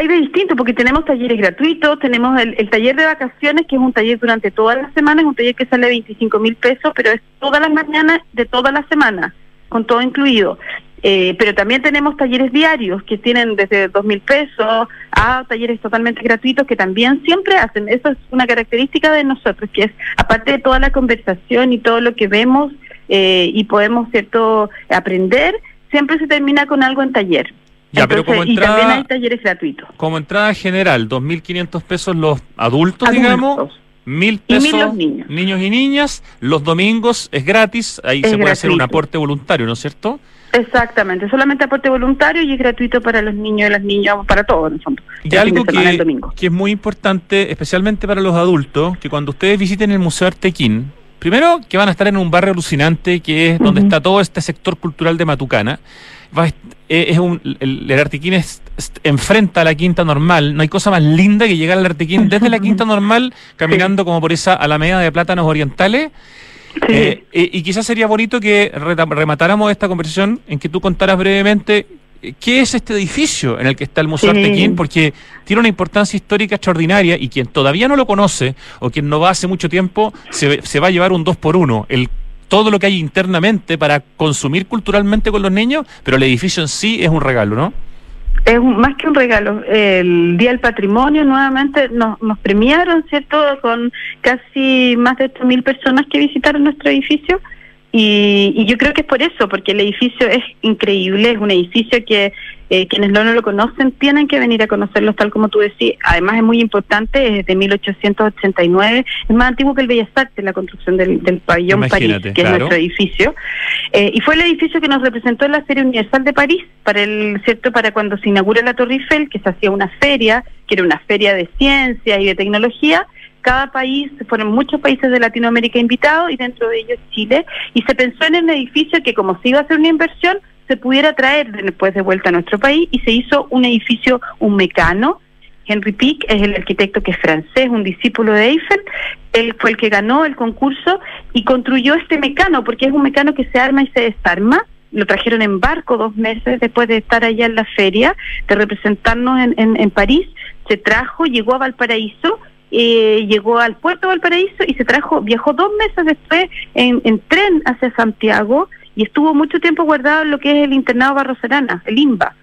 S12: Hay de distinto porque tenemos talleres gratuitos, tenemos el, taller de vacaciones, que es un taller durante toda la semana, es un taller que sale 25 mil pesos, pero es todas las mañanas de toda la semana, con todo incluido. Eh, pero también tenemos talleres diarios que tienen desde dos mil pesos a talleres totalmente gratuitos que también siempre hacen. Eso es una característica de nosotros, que es aparte de toda la conversación y todo lo que vemos eh, y podemos cierto aprender, siempre se termina con algo en taller.
S1: Ya, pero como
S12: y también
S1: entrada,
S12: hay talleres gratuitos.
S1: como entrada general, 2.500 pesos los adultos,
S12: Adultos.
S1: digamos. Mil
S12: Y mil
S1: pesos
S12: los niños.
S1: y niñas. Los domingos es gratis. Ahí
S12: Es
S1: se puede hacer un aporte voluntario, ¿no es cierto?
S12: Exactamente, solamente aporte voluntario y es gratuito para los niños y las niñas, para todos en el fondo.
S1: Y
S12: El
S1: algo que, que es muy importante, especialmente para los adultos, que cuando ustedes visiten el Museo Artequín, primero que van a estar en un barrio alucinante, que es donde está todo este sector cultural de Matucana. Va eh, es un, el, el Artequín es, es- enfrenta a la Quinta Normal. No hay cosa más linda que llegar al Artequín desde la Quinta [LAUGHS] Normal, caminando como por esa alameda de plátanos orientales. Eh, eh, y quizás sería bonito que rematáramos esta conversación en que tú contaras brevemente qué es este edificio en el que está el Museo
S12: Sí.
S1: Artequín, porque tiene una importancia histórica extraordinaria y quien todavía no lo conoce o quien no va hace mucho tiempo se, se va a llevar un dos por uno. El, todo lo que hay internamente para consumir culturalmente con los niños, pero el edificio en sí es un regalo, ¿no?
S12: Es un- más que un regalo. El Día del Patrimonio nuevamente nos, premiaron, ¿cierto? Con casi más de 8.000 personas que visitaron nuestro edificio. Y, y yo creo que es por eso, porque el edificio es increíble, es un edificio que eh, quienes no, no lo conocen tienen que venir a conocerlo tal como tú decís. Además es muy importante, es de 1889, es más antiguo que el Bellas Artes, la construcción del, del pabellón París, que
S1: claro.
S12: es nuestro edificio. Eh, y fue el edificio que nos representó en la Feria Universal de París, para el cierto para cuando se inaugura la Torre Eiffel, que se hacía una feria, que era una feria de ciencia y de tecnología. Cada país, fueron muchos países de Latinoamérica invitados y dentro de ellos Chile, y se pensó en el edificio que como se iba a hacer una inversión, se pudiera traer después de vuelta a nuestro país y se hizo un edificio, un mecano, Henry Pick es el arquitecto que es francés, un discípulo de Eiffel. Él fue el que ganó el concurso y construyó este mecano, porque es un mecano que se arma y se desarma. Lo trajeron en barco dos meses después de estar allá en la feria, de representarnos en, en, en París. Se trajo, llegó a Valparaíso, eh, llegó al puerto de Valparaíso y se trajo, viajó dos meses después en, en tren hacia Santiago y estuvo mucho tiempo guardado en lo que es el internado Barros Arana, el IMBA.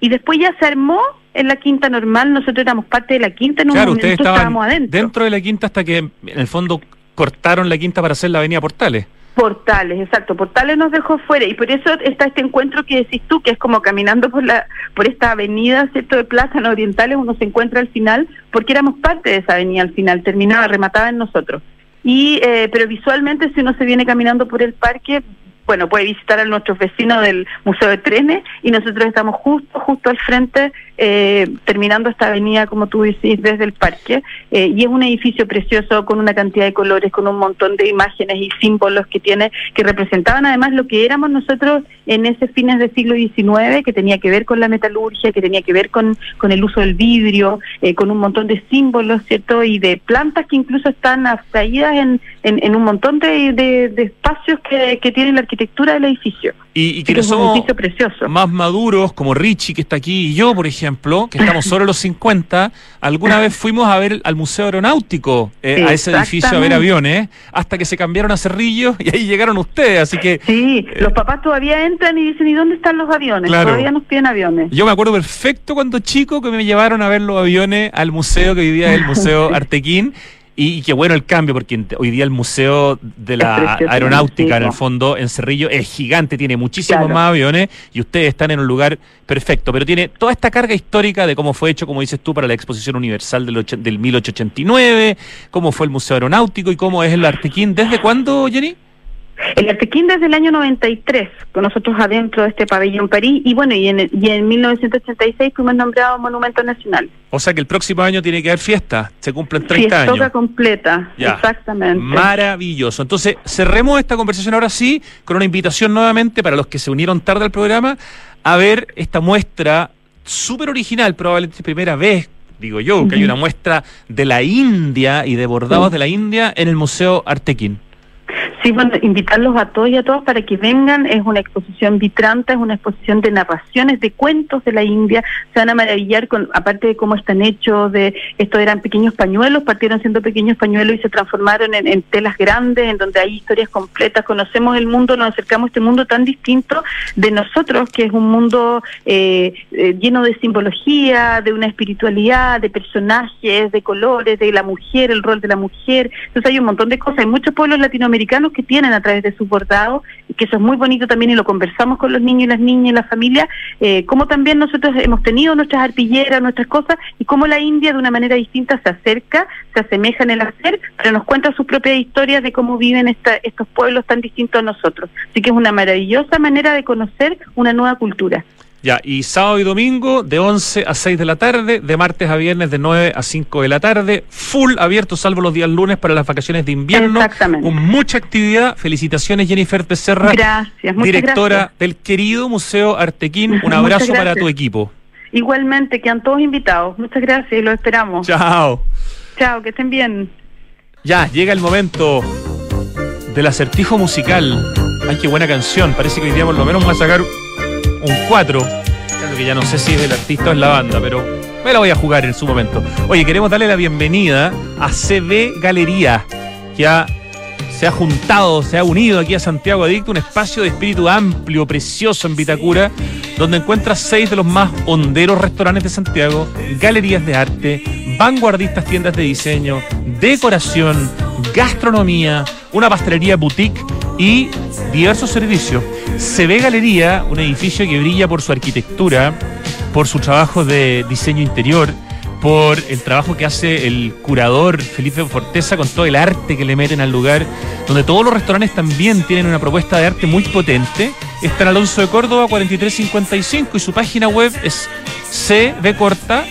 S12: Y después ya se armó en la quinta normal, nosotros éramos parte de la quinta, en un
S1: claro, ustedes
S12: momento estábamos adentro.
S1: dentro de la quinta hasta que en el fondo cortaron la quinta para hacer la avenida Portales.
S12: Portales, exacto. Portales nos dejó fuera y por eso está este encuentro que decís tú, que es como caminando por la por esta avenida, ¿cierto? De Plátano Orientales, uno se encuentra al final, porque éramos parte de esa avenida al final, terminaba, rematada en nosotros. Y eh, pero visualmente si uno se viene caminando por el parque, bueno, puede visitar a nuestros vecinos del Museo de Trenes y nosotros estamos justo, justo al frente, eh, terminando esta avenida, como tú decís, desde el parque. eh, y es un edificio precioso con una cantidad de colores, con un montón de imágenes y símbolos que tiene, que representaban además lo que éramos nosotros en ese fines del siglo XIX, que tenía que ver con la metalurgia, que tenía que ver con, con el uso del vidrio, eh, con un montón de símbolos, ¿cierto? Y de plantas que incluso están abstraídas en, en, en un montón de, de- de espacios que, que tiene la arquitectura del edificio.
S1: Y, y
S12: es un
S1: somos
S12: edificio precioso.
S1: más maduros, como Richie, que está aquí, y yo, por ejemplo, que estamos sobre los 50, alguna vez fuimos a ver al Museo Aeronáutico, eh, a ese edificio, a ver aviones, hasta que se cambiaron a Cerrillos y ahí llegaron ustedes. Así que
S12: Sí, los papás todavía entran y dicen, ¿y dónde están los aviones?
S1: Claro.
S12: Todavía nos piden aviones.
S1: yo me acuerdo perfecto cuando chico que me llevaron a ver los aviones al museo que es el Museo [LAUGHS] Artequín. Y, y qué bueno el cambio, porque hoy día el Museo de la Aeronáutica, en el fondo, en Cerrillo, es gigante, tiene muchísimos
S12: Claro.
S1: más aviones y ustedes están en un lugar perfecto, pero tiene toda esta carga histórica de cómo fue hecho, como dices tú, para la Exposición Universal del, ocho- del 1889, cómo fue el Museo Aeronáutico y cómo es el Artequín. ¿Desde cuándo, Jenny?
S12: El Artequín desde el año 93, con nosotros adentro de este pabellón París, y bueno, y en, y en 1986 fuimos nombrados Monumento Nacional.
S1: O sea que el próximo año tiene que haber fiesta, se cumplen 30
S12: Fiestoca
S1: años.
S12: completa,
S1: Ya.
S12: exactamente.
S1: Maravilloso. Entonces, cerremos esta conversación ahora sí con una invitación nuevamente para los que se unieron tarde al programa a ver esta muestra súper original, probablemente primera vez, digo yo, que hay una muestra de la India y de bordados de la India en el Museo Artequín.
S12: Sí, bueno, invitarlos a todos y a todas para que vengan. Es una exposición vitranta, es una exposición de narraciones, de cuentos de la India. Se van a maravillar con, aparte de cómo están hechos, de estos eran pequeños pañuelos, partieron siendo pequeños pañuelos y se transformaron en, en telas grandes, en donde hay historias completas. Conocemos el mundo, nos acercamos a este mundo tan distinto de nosotros, que es un mundo eh, eh, lleno de simbología, de una espiritualidad, de personajes, de colores, de la mujer, el rol de la mujer. Entonces hay un montón de cosas. Hay muchos pueblos latinoamericanos que tienen a través de sus bordados, y que eso es muy bonito también y lo conversamos con los niños y las niñas y la familia, eh, como también nosotros hemos tenido nuestras arpilleras, nuestras cosas, y cómo la India de una manera distinta se acerca, se asemeja en el hacer, pero nos cuenta sus propias historias de cómo viven esta- estos pueblos tan distintos a nosotros. Así que es una maravillosa manera de conocer una nueva cultura.
S1: Ya, y sábado y domingo de 11 a 6 de la tarde, de martes a viernes de 9 a 5 de la tarde, full abierto salvo los días lunes para las vacaciones de invierno.
S12: Exactamente.
S1: Con mucha actividad. Felicitaciones Jennifer Becerra,
S12: Gracias,
S1: directora
S12: gracias.
S1: del querido Museo Artequín. Un [LAUGHS] abrazo para tu equipo.
S12: Igualmente, quedan todos invitados. Muchas gracias y los esperamos.
S1: Chao.
S12: Chao, que estén bien.
S1: Ya, llega el momento del acertijo musical. Ay, qué buena canción. Parece que hoy día por lo menos vamos a sacar un 4. Claro que ya no sé si es del artista o es la banda, pero me la voy a jugar en su momento. Oye, queremos darle la bienvenida a CB Galería, que ha- se ha juntado, se ha unido aquí a Santiago Adicto, un espacio de espíritu amplio, precioso en Vitacura, donde encuentras seis de los más honderos restaurantes de Santiago, galerías de arte, vanguardistas tiendas de diseño, decoración, gastronomía, una pastelería boutique y diversos servicios. Se ve Galería, un edificio que brilla por su arquitectura, por su trabajo de diseño interior, por el trabajo que hace el curador Felipe Forteza con todo el arte que le meten al lugar, donde todos los restaurantes también tienen una propuesta de arte muy potente. Está en Alonso de Córdoba 4355 y su página web es cb corta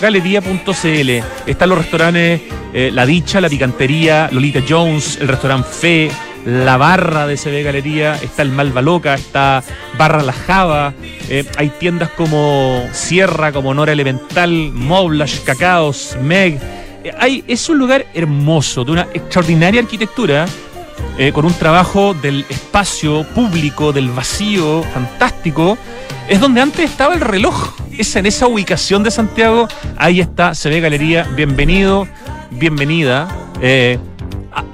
S1: galería.cl. Están los restaurantes eh, La Dicha, La Picantería, Lolita Jones, el restaurante Fe, la barra de CB Galería, está el Malva Loca, está Barra La Java, eh, hay tiendas como Sierra, como Nora Elemental, Moblash, Cacaos, Meg. Eh, hay, es un lugar hermoso, de una extraordinaria arquitectura, eh, con un trabajo del espacio público, del vacío, fantástico. Es donde antes estaba el reloj. Esa, en esa ubicación de Santiago, ahí está, se ve Galería. Bienvenido, bienvenida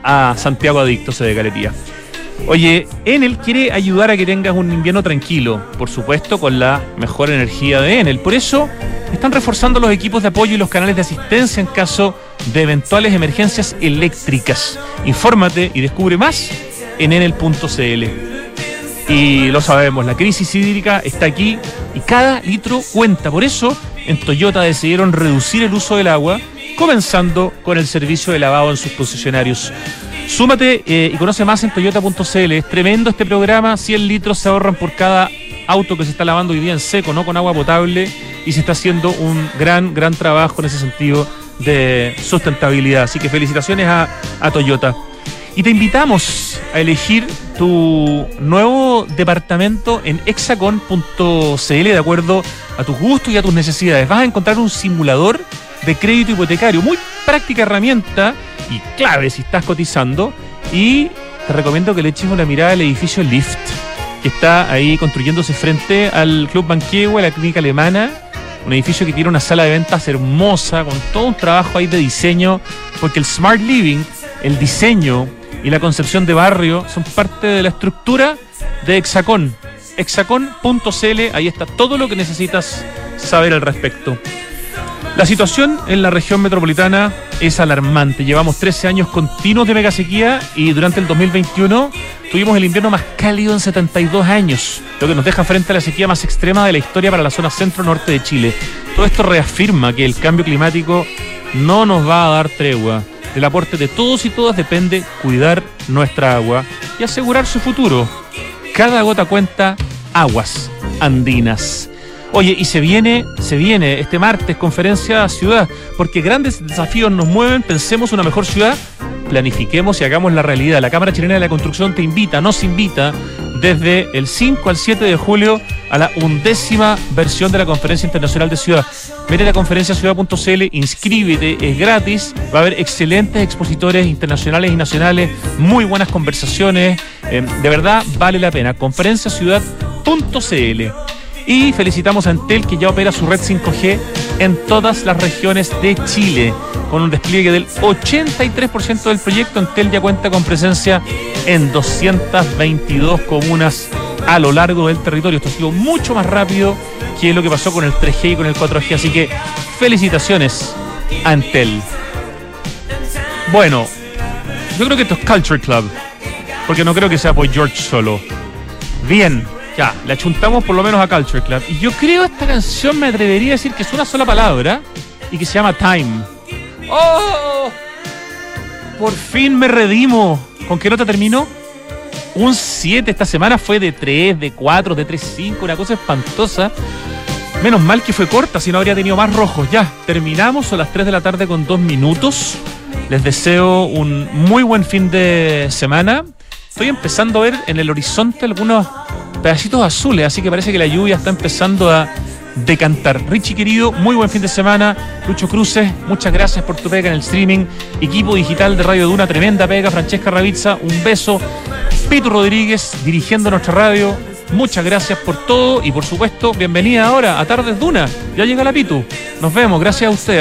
S1: a, Santiago Adicto, ve Galería. Oye, Enel quiere ayudar a que tengas un invierno tranquilo, por supuesto, con la mejor energía de Enel. Por eso están reforzando los equipos de apoyo y los canales de asistencia en caso de eventuales emergencias eléctricas. Infórmate y descubre más en enel.cl. Y lo sabemos, la crisis hídrica está aquí y cada litro cuenta. Por eso, en Toyota decidieron reducir el uso del agua, comenzando con el servicio de lavado en sus concesionarios. Súmate eh, y conoce más en toyota.cl. Es tremendo este programa. 100 litros se ahorran por cada auto que se está lavando hoy día en seco, no con agua potable. Y se está haciendo un gran, gran trabajo en ese sentido de sustentabilidad. Así que felicitaciones a, a Toyota. Y te invitamos a elegir tu nuevo departamento en hexacon.cl de acuerdo a tus gustos y a tus necesidades. Vas a encontrar un simulador de crédito hipotecario, muy práctica herramienta y clave si estás cotizando. Y te recomiendo que le eches una mirada al edificio Lift, que está ahí construyéndose frente al Club Banquehue, la clínica alemana. Un edificio que tiene una sala de ventas hermosa, con todo un trabajo ahí de diseño, porque el Smart Living, el diseño y la concepción de barrio son parte de la estructura de Hexacon. Hexacon.cl, ahí está todo lo que necesitas saber al respecto. La situación en la región metropolitana es alarmante. Llevamos 13 años continuos de mega sequía y durante el 2021 tuvimos el invierno más cálido en 72 años, lo que nos deja frente a la sequía más extrema de la historia para la zona centro-norte de Chile. Todo esto reafirma que el cambio climático no nos va a dar tregua. Del aporte de todos y todas depende cuidar nuestra agua y asegurar su futuro. Cada gota cuenta aguas andinas. Oye, y se viene, se viene este martes conferencia ciudad, porque grandes desafíos nos mueven, pensemos una mejor ciudad, planifiquemos y hagamos la realidad. La Cámara Chilena de la Construcción te invita, nos invita desde el 5 al 7 de julio a la undécima versión de la Conferencia Internacional de Ciudad. Vete a la conferenciaciudad.cl, inscríbete, es gratis, va a haber excelentes expositores internacionales y nacionales, muy buenas conversaciones, eh, de verdad vale la pena. Conferenciaciudad.cl. Y felicitamos a Entel que ya opera su red 5G en todas las regiones de Chile. Con un despliegue del 83% del proyecto, Entel ya cuenta con presencia en 222 comunas a lo largo del territorio. Esto ha sido mucho más rápido que lo que pasó con el 3G y con el 4G. Así que felicitaciones a Entel. Bueno, yo creo que esto es Culture Club. Porque no creo que sea por George solo. Bien, ya, le achuntamos por lo menos a Culture Club. Y yo creo esta canción me atrevería a decir que es una sola palabra y que se llama Time. ¡Oh! Por fin me redimo. ¿Con qué nota terminó? Un 7 esta semana fue de 3, de 4, de 3, 5, una cosa espantosa. Menos mal que fue corta, si no habría tenido más rojos. Ya, terminamos, son las 3 de la tarde con 2 minutos. Les deseo un muy buen fin de semana. Estoy empezando a ver en el horizonte algunos pedacitos azules, así que parece que la lluvia está empezando a decantar. Richie querido, muy buen fin de semana. Lucho Cruces, muchas gracias por tu pega en el streaming. Equipo digital de Radio Duna, tremenda pega. Francesca Ravizza, un beso. Pito Rodríguez, dirigiendo nuestra radio. Muchas gracias por todo y por supuesto, bienvenida ahora a Tardes Duna. Ya llega la Pitu. Nos vemos, gracias a ustedes.